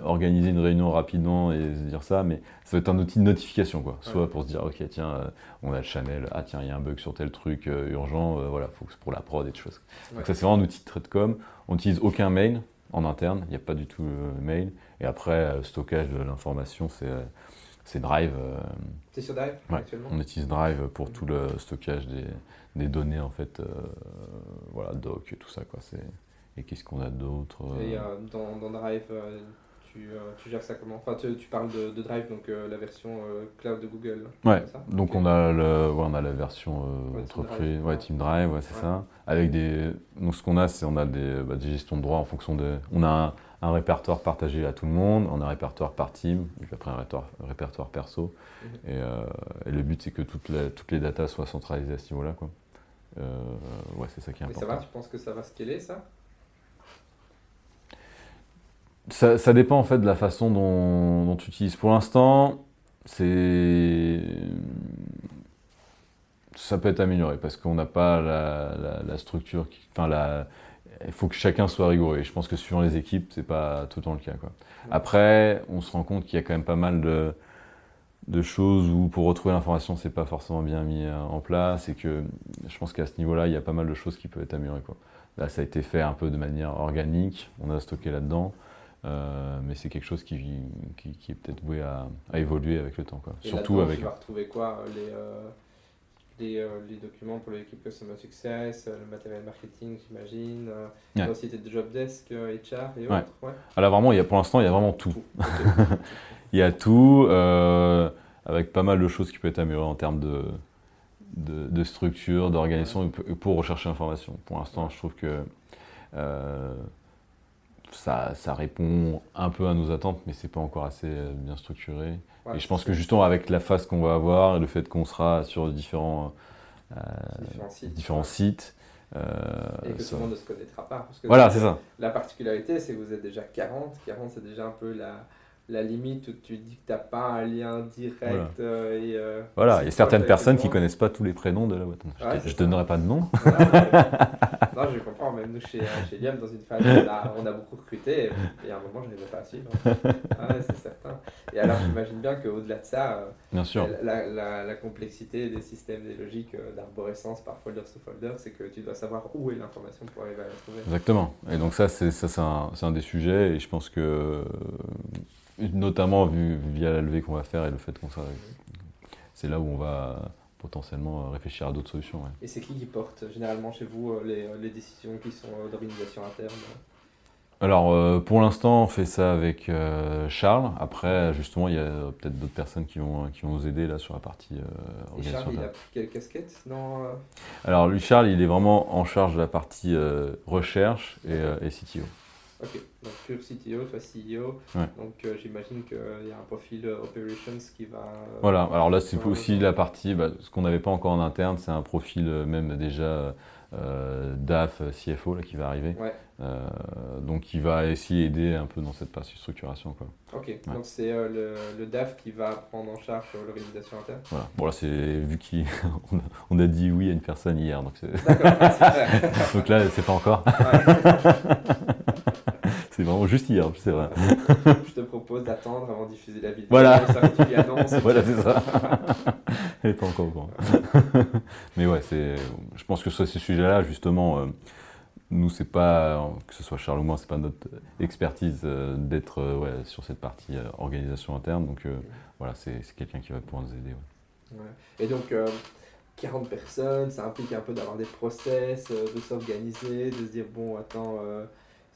organiser une réunion rapidement et se dire ça, mais ça va être un outil de notification, quoi. Soit pour se dire Ok, tiens on a le channel, ah tiens, il y a un bug sur tel truc euh, urgent, euh, voilà, faut pour la prod et des choses. Donc ça, c'est vraiment un outil de trade com. On n'utilise aucun mail en interne, il n'y a pas du tout le mail. Et après, stockage de l'information, c'est Drive. C'est sur Drive actuellement On utilise Drive pour tout le stockage des, des données, en fait, voilà, doc, tout ça, quoi. Et qu'est-ce qu'on a d'autre Et dans, dans, Drive, euh, tu, gères ça comment Enfin, tu, parles de, Drive, donc euh, la version euh, cloud de Google. Ouais, donc on, a le, on a la version entreprise, ouais, Team Drive, c'est ça. Avec des, donc ce qu'on a, c'est on a des, bah, des, gestions de droits en fonction de. On a un, répertoire partagé à tout le monde, on a un répertoire par team, puis après un répertoire, répertoire perso. Mhm. Et, le but, c'est que toutes les, toutes les datas soient centralisées à ce niveau-là. Quoi. ouais, c'est ça qui est important. Et ça va, tu penses que ça va scaler ça? Ça, ça dépend en fait de la façon dont, dont tu utilises. Pour l'instant, c'est ça peut être amélioré parce qu'on n'a pas la, la- la structure. Qui, enfin, la, il faut que chacun soit rigoureux. Et je pense que suivant les équipes, c'est pas tout le temps le cas. Quoi. Après, on se rend compte qu'il y a quand même pas mal de, de choses où pour retrouver l'information, c'est pas forcément bien mis euh, en place. Et que je pense qu'à ce niveau-là, il y a pas mal de choses qui peuvent être améliorées. Quoi. Là, ça a été fait un peu de manière organique. On a stocké là-dedans. Euh, mais c'est quelque chose qui, qui, qui est peut-être voué à, à évoluer avec le temps. Quoi. Et Surtout avec. Tu vas retrouver quoi Les, euh, les, euh, les documents pour l'équipe Customer Success, le matériel marketing, j'imagine. Ouais. La société de job desk, HR et Ouais. autres. Ouais. Alors vraiment, il y a, pour l'instant, il y a vraiment tout. Il y a tout, avec pas mal de choses qui peuvent être améliorées en termes de, de, de structure, d'organisation, pour rechercher l'information. Pour l'instant, je trouve que ça, ça répond un peu à nos attentes, mais c'est pas encore assez euh, bien structuré. Ouais, et je pense que justement, avec la phase qu'on va avoir et le fait qu'on sera sur différents, euh, différents sites. différents sites, euh, Et que ça- tout le monde ne se connaîtra pas. Parce que voilà, c'est ça. La particularité, c'est que vous êtes déjà 40. 40, c'est déjà un peu la, la limite où tu dis que tu n'as pas un lien direct. Voilà. euh, et, euh, Voilà, il y a certaines personnes les qui gens- connaissent pas tous les prénoms de la boîte. Je, Ouais, je c'est ça. donnerai pas de nom. Non, je comprends. Même nous, chez, chez Liam, dans une phase, on a, on a beaucoup recruté. Et a un moment, je n'arrivais pas à suivre. Ah ouais, c'est certain. Et alors, j'imagine bien qu'au-delà de ça, euh, Bien sûr. la, la, la complexité des systèmes, des logiques d'arborescence par folder sous folder, c'est que tu dois savoir où est l'information pour arriver à la trouver. Exactement. Et donc ça, c'est un, des sujets. Et je pense que, notamment vu, via la levée qu'on va faire et le fait qu'on soit, c'est là où on va potentiellement euh, réfléchir à d'autres solutions. ouais. Et c'est qui qui porte généralement chez vous euh, les, les décisions qui sont euh, d'organisation interne Alors, euh, pour l'instant, on fait ça avec euh, Charles. Après, justement, il y a euh, peut-être d'autres personnes qui vont, qui vont nous aider là sur la partie euh, Et. Charles, il a pris quelle casquette? Dans, euh, Alors, lui, Charles, il est vraiment en charge de la partie euh, recherche et, euh, et CTO. Ok, donc pure CTO, toi CEO. Ouais. Donc euh, j'imagine qu'il y a un profil euh, operations qui va. euh, Voilà, alors là c'est aussi la partie, bah, ce qu'on n'avait pas encore en interne, c'est un profil euh, même déjà euh, DAF, euh, CFO là, qui va arriver. Ouais. Euh, donc il va essayer aider un peu dans cette partie structuration. Quoi. Ok, donc c'est euh, le, le DAF qui va prendre en charge euh, l'organisation interne. Voilà. Bon là c'est vu qu'on a, on a dit oui à une personne hier, donc, c'est- D'accord, ouais, c'est vrai. donc là c'est pas encore, Ouais. c'est vraiment juste hier, c'est vrai. Je te propose d'attendre avant de diffuser la vidéo. Voilà. Ça. Voilà c'est ça. Est pas encore au courant. Mais ouais, c'est, je pense que sur ces sujets-là, justement, euh, nous, c'est pas, que ce soit Charles ou moi, c'est pas notre expertise euh, d'être euh, ouais, sur cette partie euh, organisation interne. Donc voilà, c'est, c'est quelqu'un qui va pouvoir nous aider. ouais. Ouais. Et donc, euh, 40 personnes, ça implique un peu d'avoir des process, de s'organiser, de se dire bon, attends,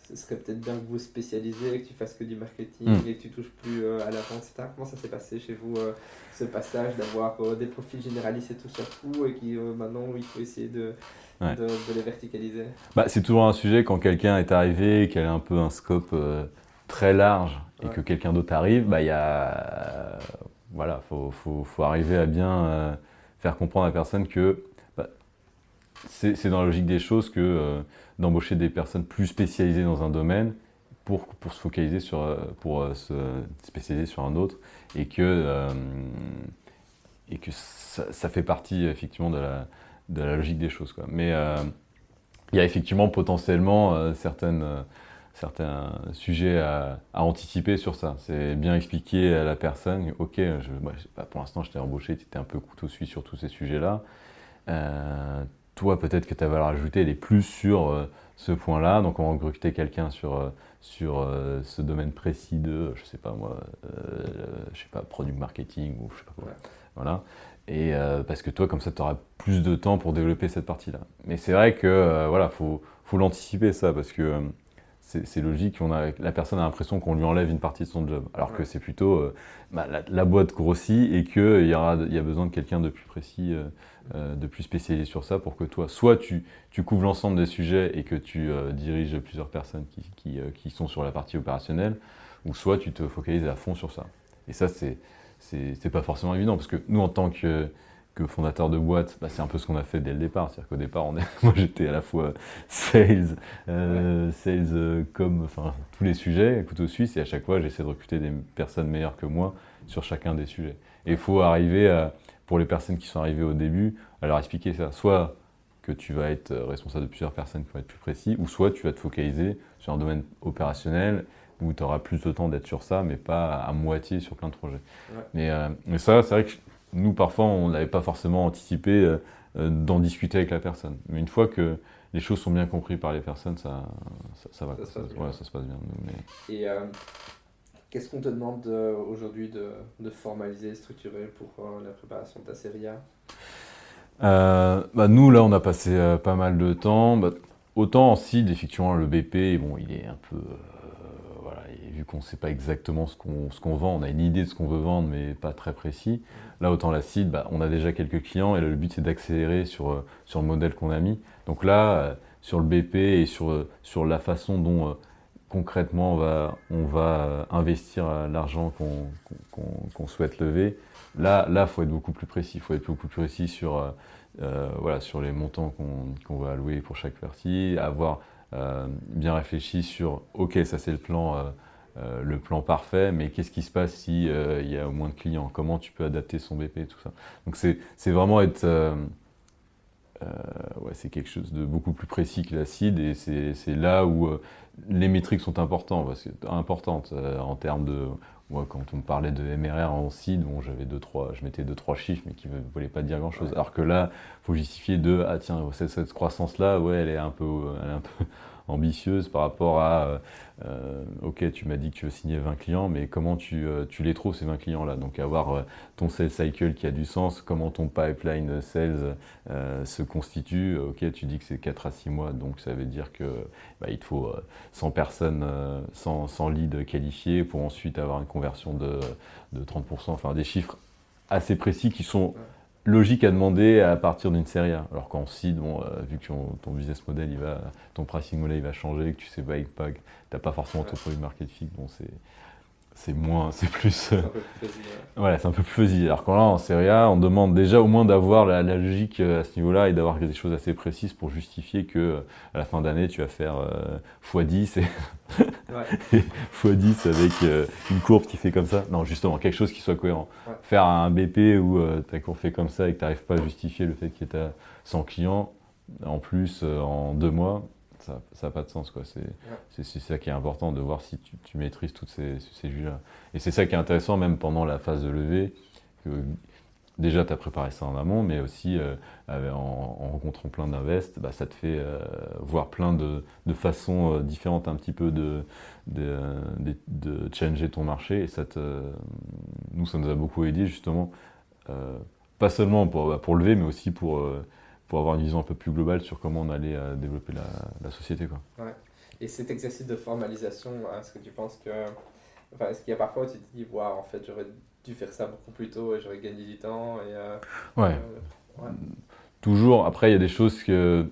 ce serait peut-être bien que vous spécialisez, que tu fasses que du marketing Mm. et que tu touches plus euh, à la vente, etc. Comment ça s'est passé chez vous, euh, ce passage d'avoir euh, des profils généralistes et tout sur tout, et qui maintenant, il faut essayer de, Ouais. de, de les verticaliser? Bah, c'est toujours un sujet quand quelqu'un est arrivé et qu'elle a un peu un scope très large et Ouais. que quelqu'un d'autre arrive, bah, il y a, voilà, faut, faut, faut arriver à bien faire comprendre à la personne que bah, c'est c'est dans la logique des choses que d'embaucher des personnes plus spécialisées dans un domaine pour, pour se focaliser sur, euh, pour euh, se spécialiser sur un autre et que, euh, et que ça, fait partie effectivement de la, de la logique des choses. Quoi. Mais il y a effectivement potentiellement certaines, certains sujets à, à anticiper sur ça. C'est bien expliquer à la personne, ok, pour l'instant je t'ai embauché, tu étais un peu couteau suisse sur tous ces sujets-là. Toi, peut-être que ta valeur ajoutée, elle est plus sur euh, ce point-là. Donc, on va recruter quelqu'un sur, euh, sur euh, ce domaine précis de, je sais pas moi, je sais pas, product marketing ou je sais pas quoi. Voilà. Et parce que toi, comme ça, tu auras plus de temps pour développer cette partie-là. Mais c'est vrai que, voilà, faut, faut l'anticiper ça parce que c'est logique. On a, la personne a l'impression qu'on lui enlève une partie de son job. Alors que c'est plutôt euh, bah, la, la boîte grossit et qu'il y, aura- y a besoin de quelqu'un de plus précis, euh, euh, de plus spécialisé sur ça pour que toi, soit tu, tu couvres l'ensemble des sujets et que tu euh, diriges plusieurs personnes euh, qui sont sur la partie opérationnelle, ou soit tu te focalises à fond sur ça. Et ça, c'est c'est pas forcément évident parce que nous, en tant que, que fondateur de boîte, bah, c'est un peu ce qu'on a fait dès le départ. C'est-à-dire qu'au départ, on moi j'étais à la fois sales, sales comme, tous les sujets, couteau suisse, et à chaque fois j'essaie de recruter des personnes meilleures que moi sur chacun des sujets. Et il faut arriver, à, pour les personnes qui sont arrivées au début, à leur expliquer ça. Soit que tu vas être responsable de plusieurs personnes qui vont être plus précis, ou soit tu vas te focaliser sur un domaine opérationnel où tu auras plus de temps d'être sur ça, mais pas à moitié sur plein de projets. Mais, euh, mais, ça, c'est vrai que nous, parfois, on n'avait pas forcément anticipé euh, euh, d'en discuter avec la personne. Mais une fois que les choses sont bien comprises par les personnes, ça, ça, va. Ça, se passe bien. ça se passe bien. Et qu'est-ce qu'on te demande aujourd'hui de, formaliser, structurer pour la préparation de ta série A? Bah, Nous, là, on a passé pas mal de temps. Bah, autant en CID, effectivement, le BP, bon, il est un peu vu qu'on ne sait pas exactement ce qu'on vend, on a une idée de ce qu'on veut vendre, mais pas très précis. Là, autant l'acide, bah, on a déjà quelques clients et le but c'est d'accélérer sur, euh, sur le modèle qu'on a mis. Donc là, euh, sur le BP et sur, euh, sur la façon dont concrètement on va, on va investir l'argent qu'on souhaite lever, là, il faut être beaucoup plus précis. Faut être beaucoup plus précis sur, voilà, sur les montants qu'on va allouer pour chaque partie, avoir bien réfléchi sur, ok, ça c'est le plan euh, le plan parfait, mais qu'est-ce qui se passe euh, il y a moins de clients? Comment tu peux adapter son BP tout ça? Donc c'est vraiment être... Euh, ouais, c'est quelque chose de beaucoup plus précis que l'acide et c'est là où les métriques sont importantes, parce que, importantes en termes de... Moi, quand on me parlait de MRR en CID, bon, j'avais deux, trois, je mettais deux, trois chiffres, mais qui ne voulaient pas dire grand-chose. Alors que là, il faut justifier de, ah tiens, cette, cette croissance-là, ouais, elle est un peu, elle est un peu ambitieuse par rapport à euh, ok, tu m'as dit que tu veux signer 20 clients, mais comment tu, euh, les trouves ces 20 clients-là? Donc avoir euh, ton sales cycle qui a du sens, comment ton pipeline sales se constitue. Ok, tu dis que c'est 4 à 6 mois, donc ça veut dire que bah, il te faut 100 personnes, 100, 100, leads qualifiés pour ensuite avoir une conversion de, de 30%, enfin des chiffres assez précis qui sont logique à demander à partir d'une série A. Alors qu'en seed, bon, euh, vu que ton, business model, il va, ton pricing model il va changer, que tu sais pas, tu n'as pas forcément ton produit market fit, bon, c'est c'est moins, c'est plus. C'est un peu plus Voilà, c'est un peu plus faisy. Alors quand là, en série A, on demande déjà au moins d'avoir la, logique euh, à ce niveau-là et d'avoir des choses assez précises pour justifier que euh, à la fin d'année, tu vas faire x10 et x10 avec une courbe qui fait comme ça. Non, justement, quelque chose qui soit cohérent. Faire un BP où ta courbe fait comme ça et que tu n'arrives pas à justifier le fait que tu as 100 clients, en plus en deux mois, ça n'a pas de sens. Quoi. C'est, ça qui est important, de voir si tu, maîtrises tous ces, ces là Et c'est ça qui est intéressant, même pendant la phase de levée, que déjà tu as préparé ça en amont, mais aussi euh, en, rencontrant plein d'investes, bah, ça te fait euh, voir plein de, façons euh, différentes un petit peu de, changer ton marché. Et ça te, nous, ça nous a beaucoup aidé justement, pas seulement pour, bah, pour lever, mais aussi pour pour avoir une vision un peu plus globale sur comment on allait développer la, la, société. Quoi. Ouais. Et cet exercice de formalisation, est-ce que tu penses que. Enfin, est-ce qu'il y a parfois où tu te dis, wow, en fait, j'aurais dû faire ça beaucoup plus tôt et j'aurais gagné du temps et, euh, ouais. Euh, Toujours. Après, il y a des choses que.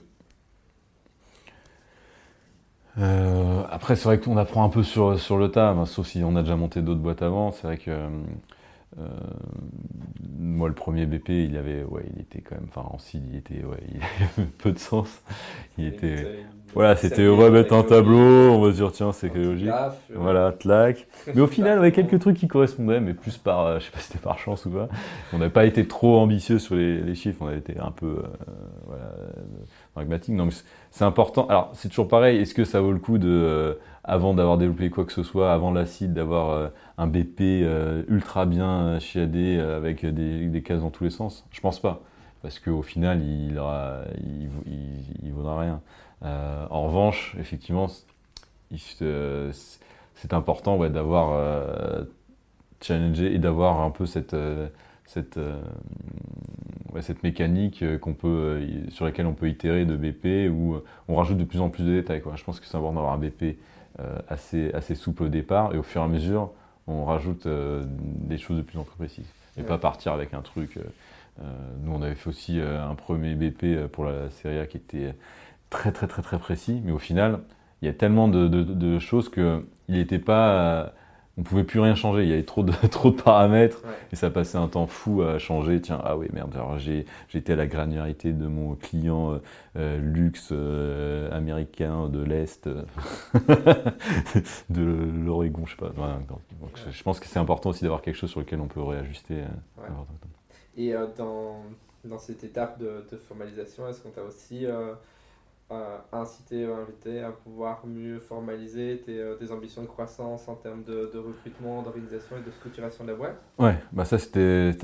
après, c'est vrai qu'on apprend un peu sur, sur le tas, hein, sauf si on a déjà monté d'autres boîtes avant. C'est vrai que euh, moi, le premier BP, il avait, ouais, il était quand même, enfin, en CID, il était, ouais, il avait peu de sens. Il était, voilà, c'était, on va mettre un tableau, on va se dire, tiens, c'est logique. Voilà, tlac. Mais au final, avait quelques trucs qui correspondaient, mais plus par, euh, je sais pas si c'était par chance ou pas. On n'avait pas été trop ambitieux sur les, les, chiffres, on a été un peu, euh, voilà, pragmatique. Non, mais c'est important. Alors, c'est toujours pareil. Est-ce que ça vaut le coup de, avant d'avoir développé quoi que ce soit, avant l'acide, d'avoir euh, un BP euh, ultra bien chiadé euh, avec des, des, cases dans tous les sens? Je pense pas, parce qu'au final, il, aura, il, vaudra rien. En revanche, effectivement, c'est important ouais, d'avoir challengé et d'avoir un peu cette cette, cette mécanique qu'on peut, sur laquelle on peut itérer de BP où on rajoute de plus en plus de détails. Quoi. Je pense que c'est important d'avoir un BP euh, assez, assez souple au départ, et au fur et à mesure, on rajoute euh, des choses de plus en plus précises. Et pas partir avec un truc. Euh, nous, on avait fait aussi un premier BP pour la série A qui était très très très très précis, mais au final, il y a tellement de, de, de choses qu'il n'était pas on pouvait plus rien changer. Il y avait trop de, trop de paramètres Ouais. et ça passait un temps fou à changer. Tiens, ah oui, merde, alors j'ai, j'étais à la granularité de mon client euh, euh, luxe euh, américain de l'Est, euh, de l'Oregon, je sais pas. Donc, je, pense que c'est important aussi d'avoir quelque chose sur lequel on peut réajuster. euh. Et euh, dans, dans cette étape de, de formalisation, est-ce qu'on t'a aussi euh, incité ou invité à pouvoir mieux formaliser tes, euh, tes ambitions de croissance en termes de, de recrutement, d'organisation et de structuration de la boîte? Ouais, bah ça c'était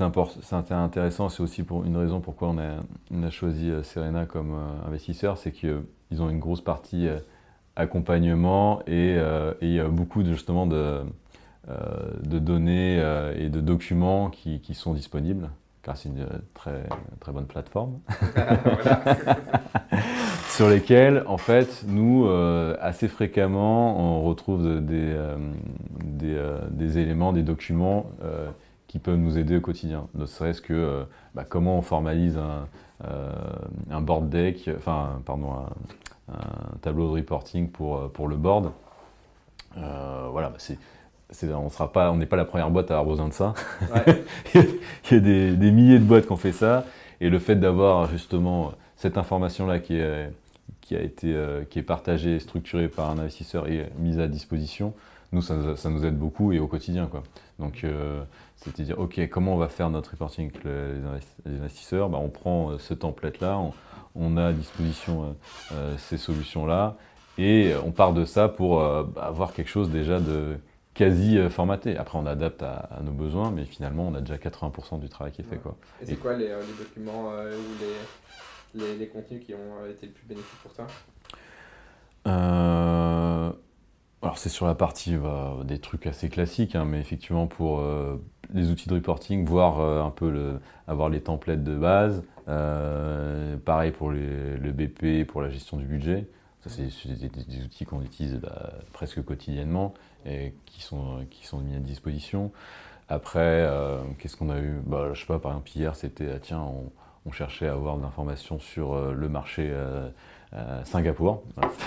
intéressant. C'est aussi pour une raison pourquoi on a, on a choisi euh, Serena comme euh, investisseur, c'est qu'ils ont une grosse partie accompagnement et, et il y a beaucoup de, justement de, de données et de documents qui, qui sont disponibles, car c'est une très, très bonne plateforme. sur lesquels, en fait, nous, euh, assez fréquemment, on retrouve de- des, euh, des, euh, des éléments, des documents qui peuvent nous aider au quotidien. Ne serait-ce que bah, comment on formalise un, un board deck, enfin, pardon, un, un tableau de reporting pour, pour le board. Voilà, bah, c'est, c'est- on sera pas, on n'est pas la première boîte à avoir besoin de ça. Ouais. Il y a des, des milliers de boîtes qui ont fait ça. Et le fait d'avoir justement cette information-là qui est, qui, a été, euh, qui est partagée, structurée par un investisseur et mise à disposition, nous, ça, nous- ça nous aide beaucoup et au quotidien. Quoi. Donc, euh, c'est à dire, OK, comment on va faire notre reporting avec le- les investi- les investisseurs? Bah, On prend euh, ce template-là, on, on a à disposition euh, ces solutions-là, et on part de ça pour euh, bah, avoir quelque chose déjà de quasi formaté. Après, on adapte à, à nos besoins, mais finalement, on a déjà 80% du travail qui est fait. Ouais. Quoi. Et c'est quoi les, les documents ou les, les, contenus qui ont euh, été le plus bénéfiques pour toi Euh, alors, c'est sur la partie bah, des trucs assez classiques, hein, mais effectivement, pour euh, les outils de reporting, voir un peu avoir les templates de base. Pareil pour les- le BP, pour la gestion du budget. Ça, c'est des, outils qu'on utilise bah, presque quotidiennement et qui sont, mis à disposition. Après, qu'est-ce qu'on a eu? Bah, Je sais pas, par exemple, hier, c'était, ah, tiens, on, on cherchait à avoir de l'information sur euh, le marché euh, euh, Singapour.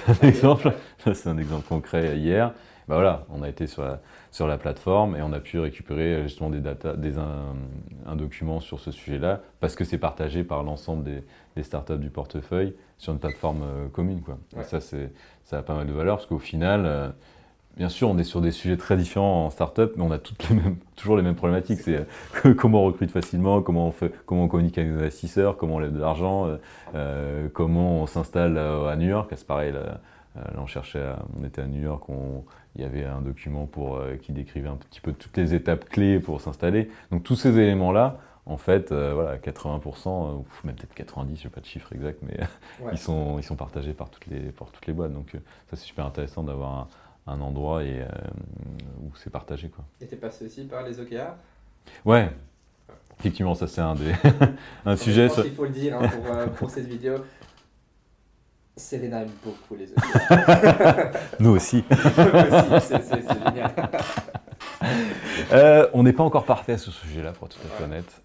C'est un exemple. C'est un exemple concret hier. Bah voilà, on a été sur la, sur la plateforme et on a pu récupérer justement des data, des, un, un document sur ce sujet-là parce que c'est partagé par l'ensemble des, des startups du portefeuille sur une plateforme commune. Quoi. Et Ouais. ça, ça a pas mal de valeur parce qu'au final, bien sûr, on est sur des sujets très différents en startup, mais on a toutes les mêmes, toujours les mêmes problématiques. C'est euh, comment on recrute facilement, comment on, fait, comment on communique avec les investisseurs, comment on lève de l'argent, euh, euh, comment on s'installe à New York. C'est pareil, là, là, on cherchait, à- on était à New York, on- il y avait un document pour, euh, qui décrivait un petit peu toutes les étapes clés pour s'installer. Donc tous ces éléments-là, en fait, euh, voilà, 80%, euh, ou même peut-être 90, je n'ai pas de chiffre exact, mais Ouais. ils, sont, ils sont partagés par toutes les, par toutes les boîtes. Donc ça, c'est super intéressant d'avoir un, un endroit et, euh, où c'est partagé. Quoi. Et t'es passé aussi par les OKR Ouais, effectivement, ça c'est un des un sujet. Je pense sur- qu'il faut le dire hein, pour, euh, pour cette vidéo. Serena aime beaucoup les OKR. Nous aussi. Aussi, c'est- génial. Euh, on n'est pas encore parfait sur ce sujet-là, pour être tout à fait honnête.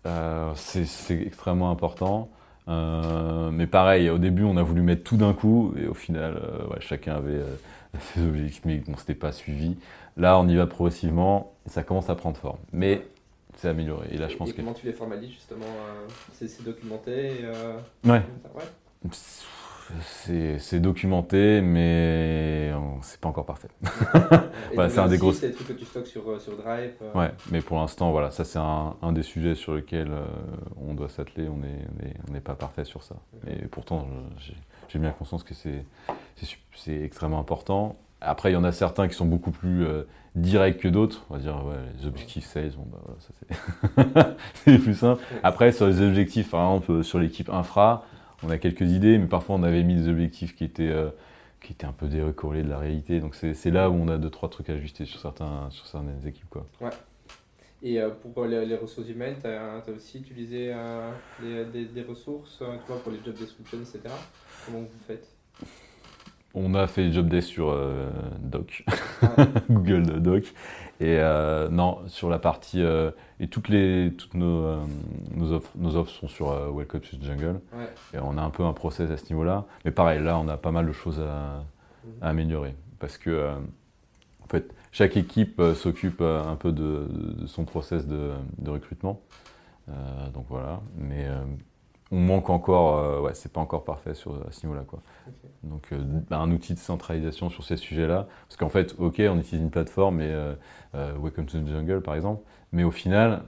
C'est extrêmement important. Mais pareil, au début, on a voulu mettre tout d'un coup, et au final, ouais, chacun avait ses objectifs, mais on ne s'était pas suivi. Là, on y va progressivement, et ça commence à prendre forme. Mais c'est amélioré. Et là, je pense et que. comment tu les formalises justement euh, C'est documenté euh, Ouais. ouais. C'est documenté, mais on- c'est pas encore parfait. C'est un des gros- C'est des trucs que tu stockes sur, euh, sur Drive. euh, Ouais, mais pour l'instant, voilà, ça c'est un, un des sujets sur lesquels euh, on doit s'atteler. On n'est on est- on pas parfait sur ça. Et pourtant, j'ai- j'ai bien conscience que c'est extrêmement important. Après, il y en a certains qui sont beaucoup plus euh, directs que d'autres. On va dire, ouais, les objectifs sales, bon, bah, voilà, c'est plus simple. Après, sur les objectifs, par exemple, euh, sur l'équipe infra, on a quelques idées, mais parfois on avait mis des objectifs qui étaient, euh, qui étaient un peu décollés de la réalité. Donc c'est là où on a deux, trois trucs à ajuster sur, certains, sur certaines équipes. Quoi. Et euh, pour les, les ressources humaines, tu as, aussi utilisé euh, des, des ressources, tu vois, pour les job descriptions, etc. Comment vous faites On a fait job desk sur euh, Doc, Ouais. Google Doc. Et euh, non, sur la partie. euh, et toutes, les, toutes nos, nos, offres, nos offres sont sur Welcome to the Jungle. Ouais. Et on a un peu un process à ce niveau-là. Mais pareil, là, on a pas mal de choses à, Mhm. à améliorer. Parce que, En fait, chaque équipe s'occupe un peu de, son process de, recrutement. donc voilà, mais on manque encore, ouais, c'est pas encore parfait sur, à ce niveau-là. Quoi. Donc bah, un outil de centralisation sur ces sujets-là, parce qu'en fait, ok, on utilise une plateforme, et Welcome to the Jungle par exemple, mais au final,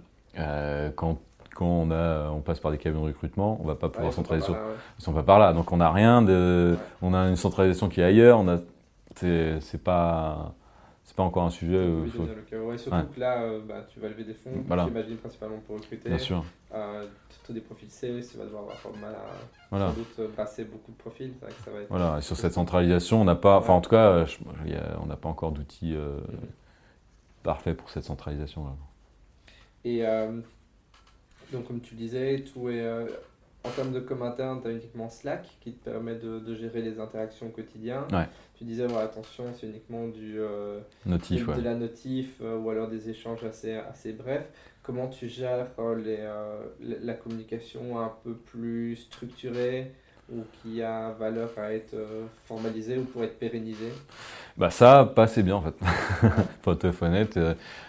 quand quand on, a, on passe par des camions de recrutement, on va pas pouvoir centraliser. Sur... Ils sont pas par là. Donc on n'a rien de. On a une centralisation qui est ailleurs. On a. C'est pas. C'est pas encore un sujet. Euh, surtout que là, euh, bah, tu vas lever des fonds, voilà. j'imagine principalement pour recruter. Bien sûr. Euh, surtout des profils C, tu vas devoir avoir mal à voilà. sans doute euh, passer beaucoup de profils. ça va être voilà, et sur cette centralisation, on n'a pas, enfin en tout cas, on n'a pas encore d'outils mm-hmm. parfaits pour cette centralisation. Là. Et donc, comme tu disais, tout est. Euh, en termes de com interne, tu as uniquement Slack qui te permet de, gérer les interactions au quotidien. Tu disais, attention, c'est uniquement du, euh, notif, de, la notif euh, ou alors des échanges assez, assez brefs. Comment tu gères les, la communication un peu plus structurée ou qui a valeur à être formalisée ou pour être pérennisée? Bah Ça, pas assez bien en fait. pour être honnête.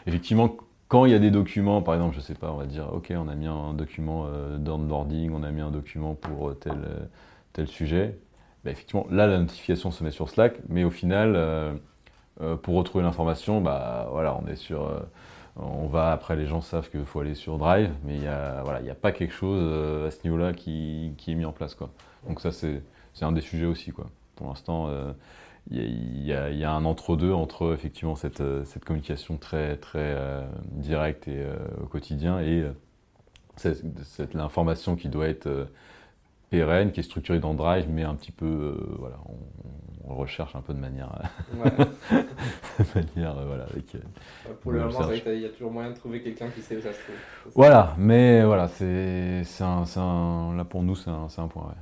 effectivement, quand il y a des documents, par exemple, je sais pas, on va dire, ok, on a mis un document euh, d'onboarding, on a mis un document pour euh, tel, euh, tel sujet, bah, effectivement, là, la notification se met sur Slack, mais au final, pour retrouver l'information, bah, voilà, on est sur, on va, après, les gens savent qu'il faut aller sur Drive, mais il n'y a, voilà, a pas quelque chose à ce niveau-là qui, qui, est mis en place, quoi. Donc ça, c'est un des sujets aussi, quoi. Pour l'instant, il y, a, un entre-deux entre effectivement cette, euh, cette, communication très, très euh, directe et euh, au quotidien et cette, l'information qui doit être pérenne, qui est structurée dans Drive, mais un petit peu, voilà, on, recherche un peu de manière, de manière voilà, avec. Pour le moment, il y a toujours moyen de trouver quelqu'un qui sait où ça se trouve. Voilà, mais voilà, c'est, un, un, là pour nous, c'est un, un point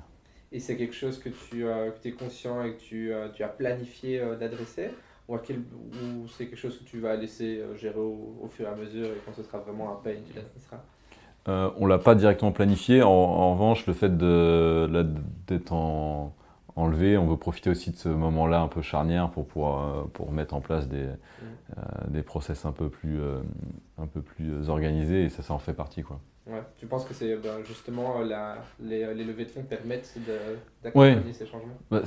et c'est quelque chose que tu euh, es conscient et que tu, euh, tu as planifié euh, d'adresser ou, ou c'est quelque chose que tu vas laisser gérer au, fur et à mesure et quand ce sera vraiment un pain, tu l'adresseras On ne l'a pas directement planifié. En, revanche, le fait d'être en, enlevé, on veut profiter aussi de ce moment-là un peu charnière pour, pouvoir, pour mettre en place des, mmh. des process un peu plus, un peu plus organisés et ça, ça en fait partie. Quoi. Ouais. Tu penses que c'est ben, justement la, les, les, levées de fonds permettent d'accompagner ces changements? Bah,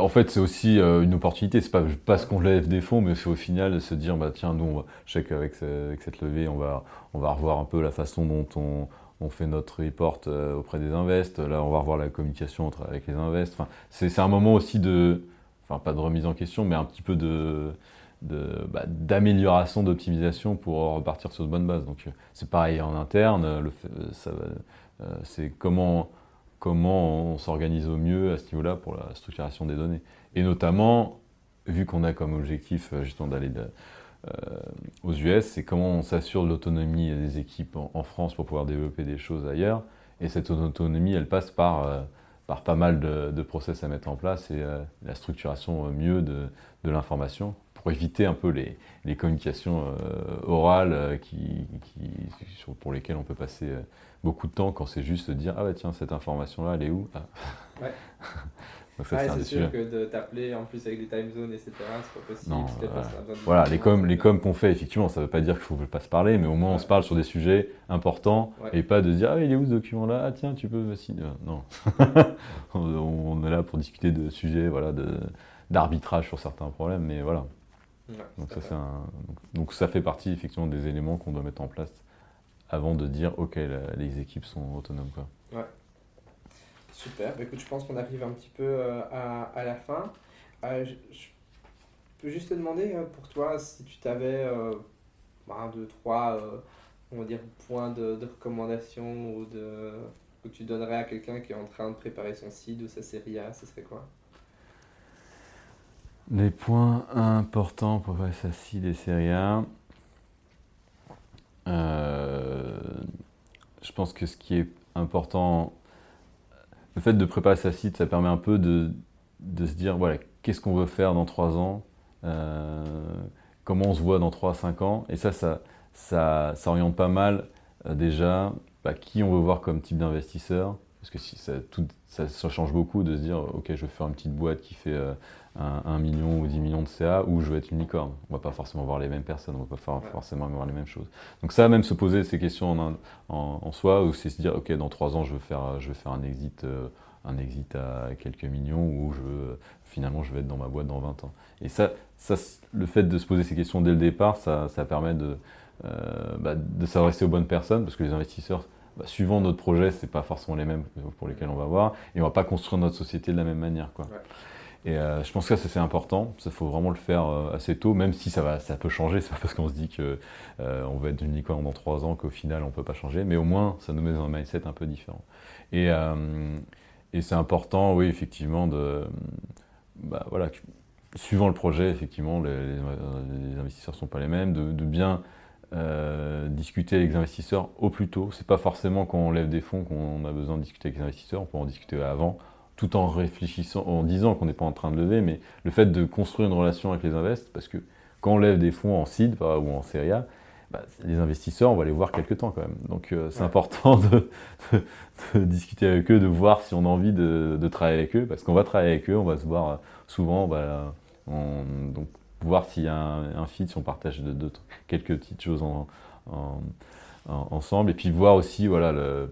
En fait, c'est aussi euh, une opportunité. C'est pas parce qu'on lève des fonds, mais c'est au final de se dire bah, tiens, nous, je sais qu'avec avec cette levée, on va, on va revoir un peu la façon dont on, on fait notre report euh, auprès des invests. Là, on va revoir la communication entre, avec les invests. Enfin, c'est un moment aussi de. Enfin, pas de remise en question, mais un petit peu de bah, d'amélioration, d'optimisation pour repartir sur de bonnes bases. Donc euh, c'est pareil en interne, euh, euh, c'est comment, on s'organise au mieux à ce niveau-là pour la structuration des données. Et notamment, vu qu'on a comme objectif justement d'aller aux US, c'est comment on s'assure l'autonomie des équipes en, France pour pouvoir développer des choses ailleurs. Et cette autonomie, elle passe par, par pas mal de, process à mettre en place et la structuration mieux de l'information pour éviter un peu les, les communications euh, orales euh, qui, qui, pour lesquelles on peut passer euh, beaucoup de temps quand c'est juste de dire ah bah tiens cette information là elle est où? Ah. ouais. c'est sûr que de t'appeler en plus avec des time zones etc c'est pas possible non, voilà, les coms les coms qu'on fait effectivement ça veut pas dire qu'il faut pas se parler mais au moins on se parle sur des sujets importants et pas de dire ah il est où ce document là ah tiens tu peux me signer non. On, est là pour discuter de sujets voilà de d'arbitrage sur certains problèmes mais voilà donc, ça, donc, ça fait partie effectivement des éléments qu'on doit mettre en place avant de dire ok les équipes sont autonomes. Quoi. Ouais. Super, bah, écoute, je pense qu'on arrive un petit peu euh, à, à, la fin. Euh, je, peux juste te demander euh, pour toi si tu t'avais un, deux, trois on va dire, points de, de, recommandation ou de, que tu donnerais à quelqu'un qui est en train de préparer son site ou sa série A, ce serait quoi? Les points importants pour faire ça des séries A. Euh, je pense que ce qui est important, le fait de préparer sa site, ça permet un peu de, se dire voilà, qu'est-ce qu'on veut faire dans 3 ans, euh, comment on se voit dans 3 à 5 ans. Et ça, ça, ça, oriente pas mal euh, déjà bah, qui on veut voir comme type d'investisseur, Parce que ça, tout, ça, change beaucoup de se dire, ok, je vais faire une petite boîte qui fait un, million ou 10 millions de CA, ou je vais être une licorne. On va pas forcément voir les mêmes personnes, on va pas forcément voir les mêmes choses. Donc ça, même se poser ces questions en, en, soi, ou c'est se dire, ok, dans trois ans, je vais faire, je vais faire un exit, euh, un exit à quelques millions, ou je veux, finalement, je vais être dans ma boîte dans 20 ans. Et ça, ça le fait de se poser ces questions dès le départ, ça, ça permet de, euh, bah, de s'adresser aux bonnes personnes, parce que les investisseurs bah, suivant notre projet, c'est pas forcément les mêmes pour lesquels on va voir, et on va pas construire notre société de la même manière. Quoi. Et euh, je pense que ça, c'est important. Ça, faut vraiment le faire euh, assez tôt, même si ça, va, ça peut changer. C'est pas parce qu'on se dit qu'on euh, va être une licorne dans trois ans qu'au final, on peut pas changer. Mais au moins, ça nous met dans un mindset un peu différent. Et, et c'est important, oui, effectivement, de. Bah, voilà, suivant le projet, effectivement, les, les, investisseurs sont pas les mêmes, de, bien euh, discuter avec les investisseurs au plus tôt. C'est pas forcément quand on lève des fonds qu'on a besoin de discuter avec les investisseurs, on peut en discuter avant, tout en réfléchissant, en disant qu'on n'est pas en train de lever, mais le fait de construire une relation avec les investisseurs, parce que quand on lève des fonds en seed ou en série A, bah, les investisseurs, on va les voir quelques temps quand même. Donc euh, c'est important de, discuter avec eux, de voir si on a envie de, travailler avec eux, parce qu'on va travailler avec eux, on va se voir souvent, bah, donc voir s'il y a un, fit, si on partage quelques petites choses ensemble, et puis voir aussi, voilà, le,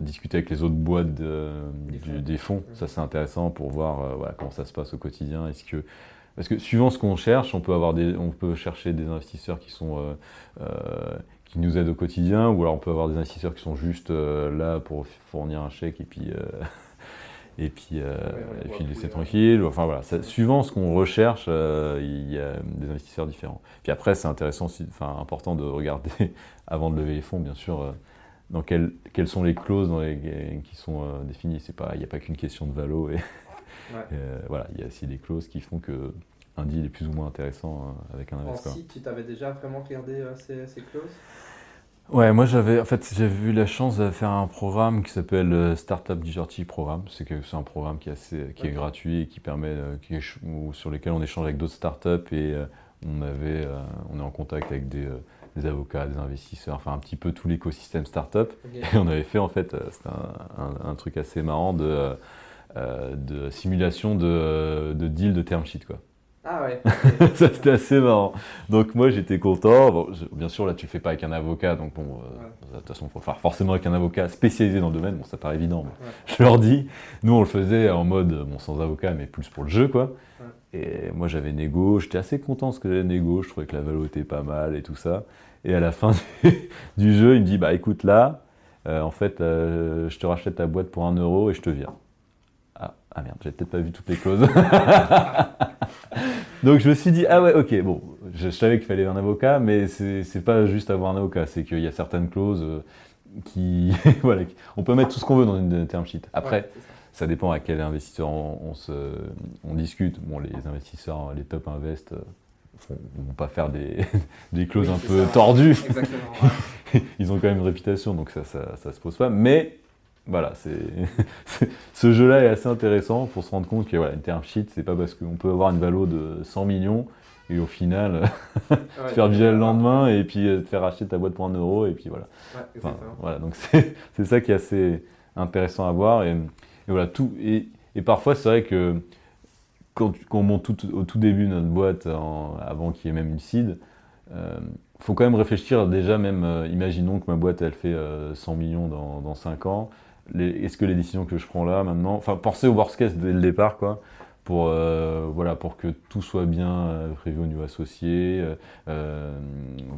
discuter avec les autres boîtes des fonds. Ça, c'est intéressant pour voir euh, comment ça se passe au quotidien. Est-ce que parce que suivant ce qu'on cherche, on peut avoir des, on peut chercher des investisseurs qui sont euh, euh, qui nous aident au quotidien, ou alors on peut avoir des investisseurs qui sont juste là pour fournir un chèque et puis et puis, euh, et puis laisser tranquille. Enfin voilà, suivant ce qu'on recherche, euh, il y a des investisseurs différents. Puis après, c'est intéressant, enfin important de regarder avant de lever les fonds, bien sûr, euh, dans quelles, quelles sont les clauses dans les, qui sont définies. C'est pas, il n'y a pas qu'une question de valo. Et, voilà, il y a aussi des clauses qui font que un deal est plus ou moins intéressant avec un investisseur. Si tu t'avais déjà vraiment regardé ces, ces clauses? Ouais, moi j'avais en fait j'ai eu la chance de faire un programme qui s'appelle euh, Startup Digital Programme. C'est c'est un programme qui est assez qui est gratuit et qui permet euh, qui sur lequel on échange avec d'autres startups et euh, on avait on est en contact avec des, des, avocats, des investisseurs, enfin un petit peu tout l'écosystème startup. Et on avait fait en fait c'était un, un, truc assez marrant de de simulation de, de deal de term sheet quoi. Ah ouais. ça c'était assez marrant. Donc moi j'étais content. bien sûr là tu le fais pas avec un avocat, donc bon, euh, de toute façon faire forcément avec un avocat spécialisé dans le domaine. Bon ça paraît évident, mais je leur dis, nous on le faisait en mode bon sans avocat mais plus pour le jeu quoi. Et moi j'avais négo, j'étais assez content parce que j'avais négo, je trouvais que la valeur était pas mal et tout ça. Et à la fin du, jeu il me dit bah écoute là, euh, en fait euh, je te rachète ta boîte pour un euro et je te viens. Ah merde, j'avais peut-être pas vu toutes les clauses. Donc je me suis dit, ah ouais, ok, bon, je, savais qu'il fallait un avocat, mais c'est pas juste avoir un avocat, c'est qu'il y a certaines clauses euh, qui. voilà, on peut mettre tout ce qu'on veut dans une term sheet. Après, ça. dépend à quel investisseur on, se, on discute. Bon, les investisseurs, les top invest, ne euh, vont pas faire des, des clauses un peu tordues. Exactement. Ils ont quand même une réputation, donc ça, ça, ça se pose pas. Mais voilà, c'est ce jeu-là est assez intéressant pour se rendre compte que voilà, une term sheet, c'est pas parce qu'on peut avoir une valeur de 100 millions et au final te faire virer le lendemain et puis euh, te faire acheter ta boîte pour un euro et puis voilà. voilà, donc c'est ça qui est assez intéressant à voir et, voilà tout et, et parfois c'est vrai que quand, on monte au tout début notre boîte avant qu'il y ait même une seed, euh, faut quand même réfléchir déjà même, euh, imaginons que ma boîte elle fait 100 millions dans, dans 5 ans, est-ce que les décisions que je prends là maintenant, enfin penser au worst case dès le départ quoi, pour euh, voilà pour que tout soit bien euh, prévu au niveau associé, euh, euh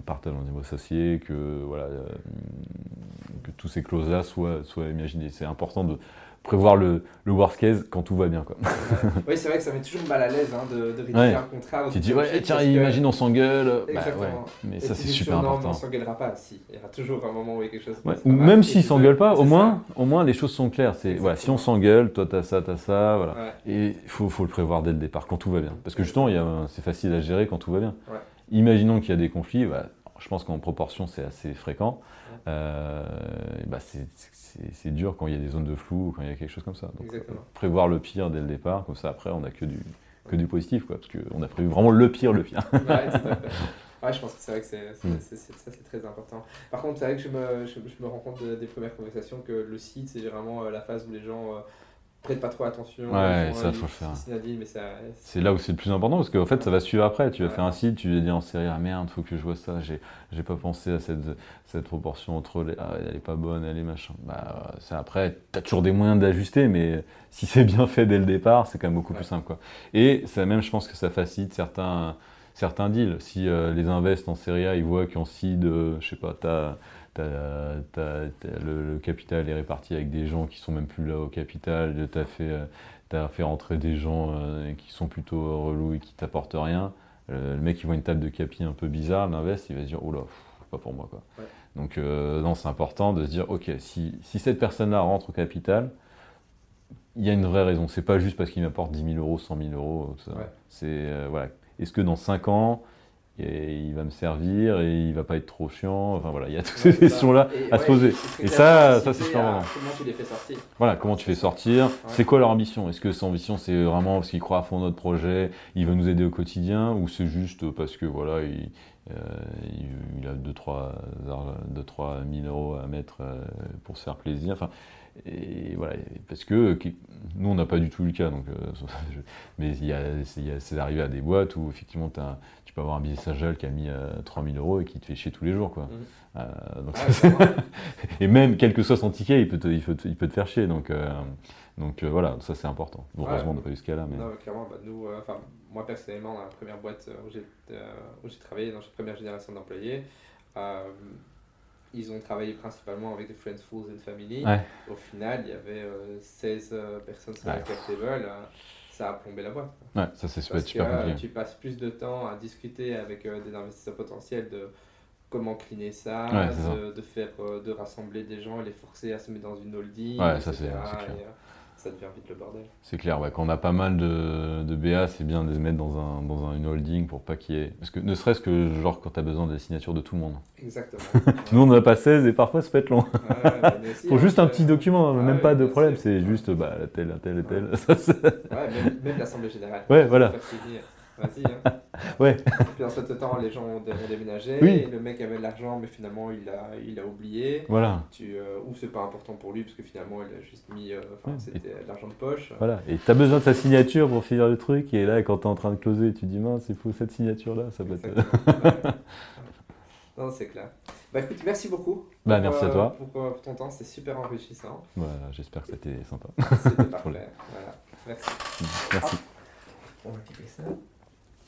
partage au niveau associé, que voilà que tous ces clauses là soient soient imaginées. C'est important de prévoir le, le, worst case quand tout va bien. Quoi. oui, c'est vrai que ça met toujours mal à l'aise hein, de, de rédiger un contrat. Tu dis, ouais, tiens, imagine, on s'engueule. Bah, ouais. Mais ça, c'est super non, important. Non, on s'engueulera pas. Si. Il y aura toujours un moment où il y a quelque chose. Ouais. Ou même s'ils s'engueulent pas, au moins, au moins, les choses sont claires. C'est, voilà, si on s'engueule, toi, t'as ça, t'as ça. Voilà. Et il faut, faut, le prévoir dès le départ, quand tout va bien. Parce que justement, c'est facile à gérer quand tout va bien. Imaginons qu'il y a des conflits. Bah, je pense qu'en proportion, c'est assez fréquent. Euh, bah, c'est dur quand il y a des zones de flou ou quand il y a quelque chose comme ça. Donc, prévoir le pire dès le départ, comme ça après, on n'a que du, que du positif, quoi, parce qu'on a prévu vraiment le pire, le pire. Ouais, tout à fait. Ouais, je pense que c'est vrai que c'est, c'est- Mm. c'est- c'est- ça c'est très important. Par contre, c'est vrai que je me, je, je me rends compte de- des premières conversations que le site, c'est vraiment euh, la phase où les gens prêtent pas trop attention. Ouais, ça, faut le faire. ça. C'est là où c'est le plus important parce qu'en fait ça va suivre après. Tu vas Ouais. faire un site, tu vas dire en série ah merde, faut que je vois ça. J'ai pas pensé à cette, cette proportion entre les ah, elle est pas bonne, elle est machin. Bah c'est après t'as toujours des moyens d'ajuster, mais si c'est bien fait dès le départ, c'est quand même beaucoup Ouais. plus simple quoi. Et ça même je pense que ça facilite certains certains deals. Si euh, les invests en série A ils voient qu'en seed, euh, je sais pas, t'as le, le capital est réparti avec des gens qui sont même plus là au capital, t'as fait euh, t'as fait rentrer des gens euh, qui sont plutôt relous et qui t'apportent rien. Euh, le mec, il voit une table de capi un peu bizarre, l'invest, il va se dire, oh là, pff, pas pour moi. Quoi. Ouais. Donc, euh, non, c'est important de se dire, ok, si, si cette personne-là rentre au capital, il y a une vraie raison. C'est pas juste parce qu'il m'apporte 10 000 euros, 100 000 euros. ça. Ouais. C'est, euh, voilà. Est-ce que dans 5 ans, et il va me servir et il va pas être trop chiant Enfin voilà, il y a toutes Ouais, ces ça. questions-là à se poser. Et ça, ça c'est super important. Comment tu les fais sortir Voilà, comment tu fais sortir C'est quoi leur ambition? Est-ce que son ambition c'est vraiment parce qu'il croit à fond notre projet, il veut nous aider au quotidien, ou c'est juste parce que voilà, il, euh, il, a 2-3 000 euros à mettre euh, pour se faire plaisir enfin, et voilà, parce que nous on n'a pas du tout eu le cas, donc, euh, mais il y a- c'est il y a- c'est arrivé à des boîtes où effectivement tu peux avoir un billet Sagel qui a mis euh, 3000 euros et qui te fait chier tous les jours. Quoi. Mhm. Euh, donc, clairement. et même quel que soit son ticket, il peut te, il peut te, il peut te faire chier. Donc, euh, donc euh, voilà, ça c'est important. Bon, Ouais. heureusement, on n'a pas eu ce cas-là. Mais... Non, clairement, bah, nous, moi personnellement, dans la première boîte où j'ai où j'ai travaillé, dans cette première génération d'employés, ils ont travaillé principalement avec des Friends, Fools and Family. Ouais. Au final, il y avait euh, 16 euh, personnes sur la Ouais. table. Ça a plombé la boîte. Ouais, ça c'est super, Parce que super euh, compliqué. tu passes plus de temps à discuter avec euh, des investisseurs potentiels de comment cleaner ça, Ouais, c'est ça. de, faire, euh, de rassembler des gens et les forcer à se mettre dans une holding. Ouais, ça, etc., c'est- c'est clair. et, ça devient vite le bordel. C'est clair, ouais, quand on a pas mal de, de BA, c'est bien de les mettre dans, un, dans un- une holding pour pas qu'il y ait. Parce que ne serait-ce que genre quand tu as besoin des signatures de tout le monde. Exactement. Nous on n'en a pas 16 et parfois ça peut être long. Ouais, bah, Faut hein, juste un petit document, hein, même ouais, pas de problème, c'est juste bah, tel, tel et tel. Ça, même, même l'Assemblée Générale. Ouais, voilà. Faire. Vas-y. Hein. Ouais. Puis en ce temps, les gens ont, dé- ont déménagé. Oui. et le mec avait de l'argent, mais finalement, il a, il a oublié. voilà. Tu, euh, ou c'est pas important pour lui, parce que finalement, il a juste mis. euh, Ouais, c'était de l'argent de poche. Voilà. Et tu as besoin de sa signature pour finir le truc, et là quand tu es en train de closer, tu dis mince, il faut cette signature-là, ça peut être. Non, c'est clair. Bah écoute, merci beaucoup. Bah, pour, merci à euh, toi. Pour, pour ton temps, c'était super enrichissant. Voilà, j'espère que c'était sympa. C'était parfait. Voilà. Merci. Merci. On va cliquer ça.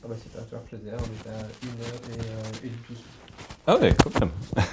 Ah bah tu vois, plaisir. On est à 1h et 12. Ah ouais, quand même.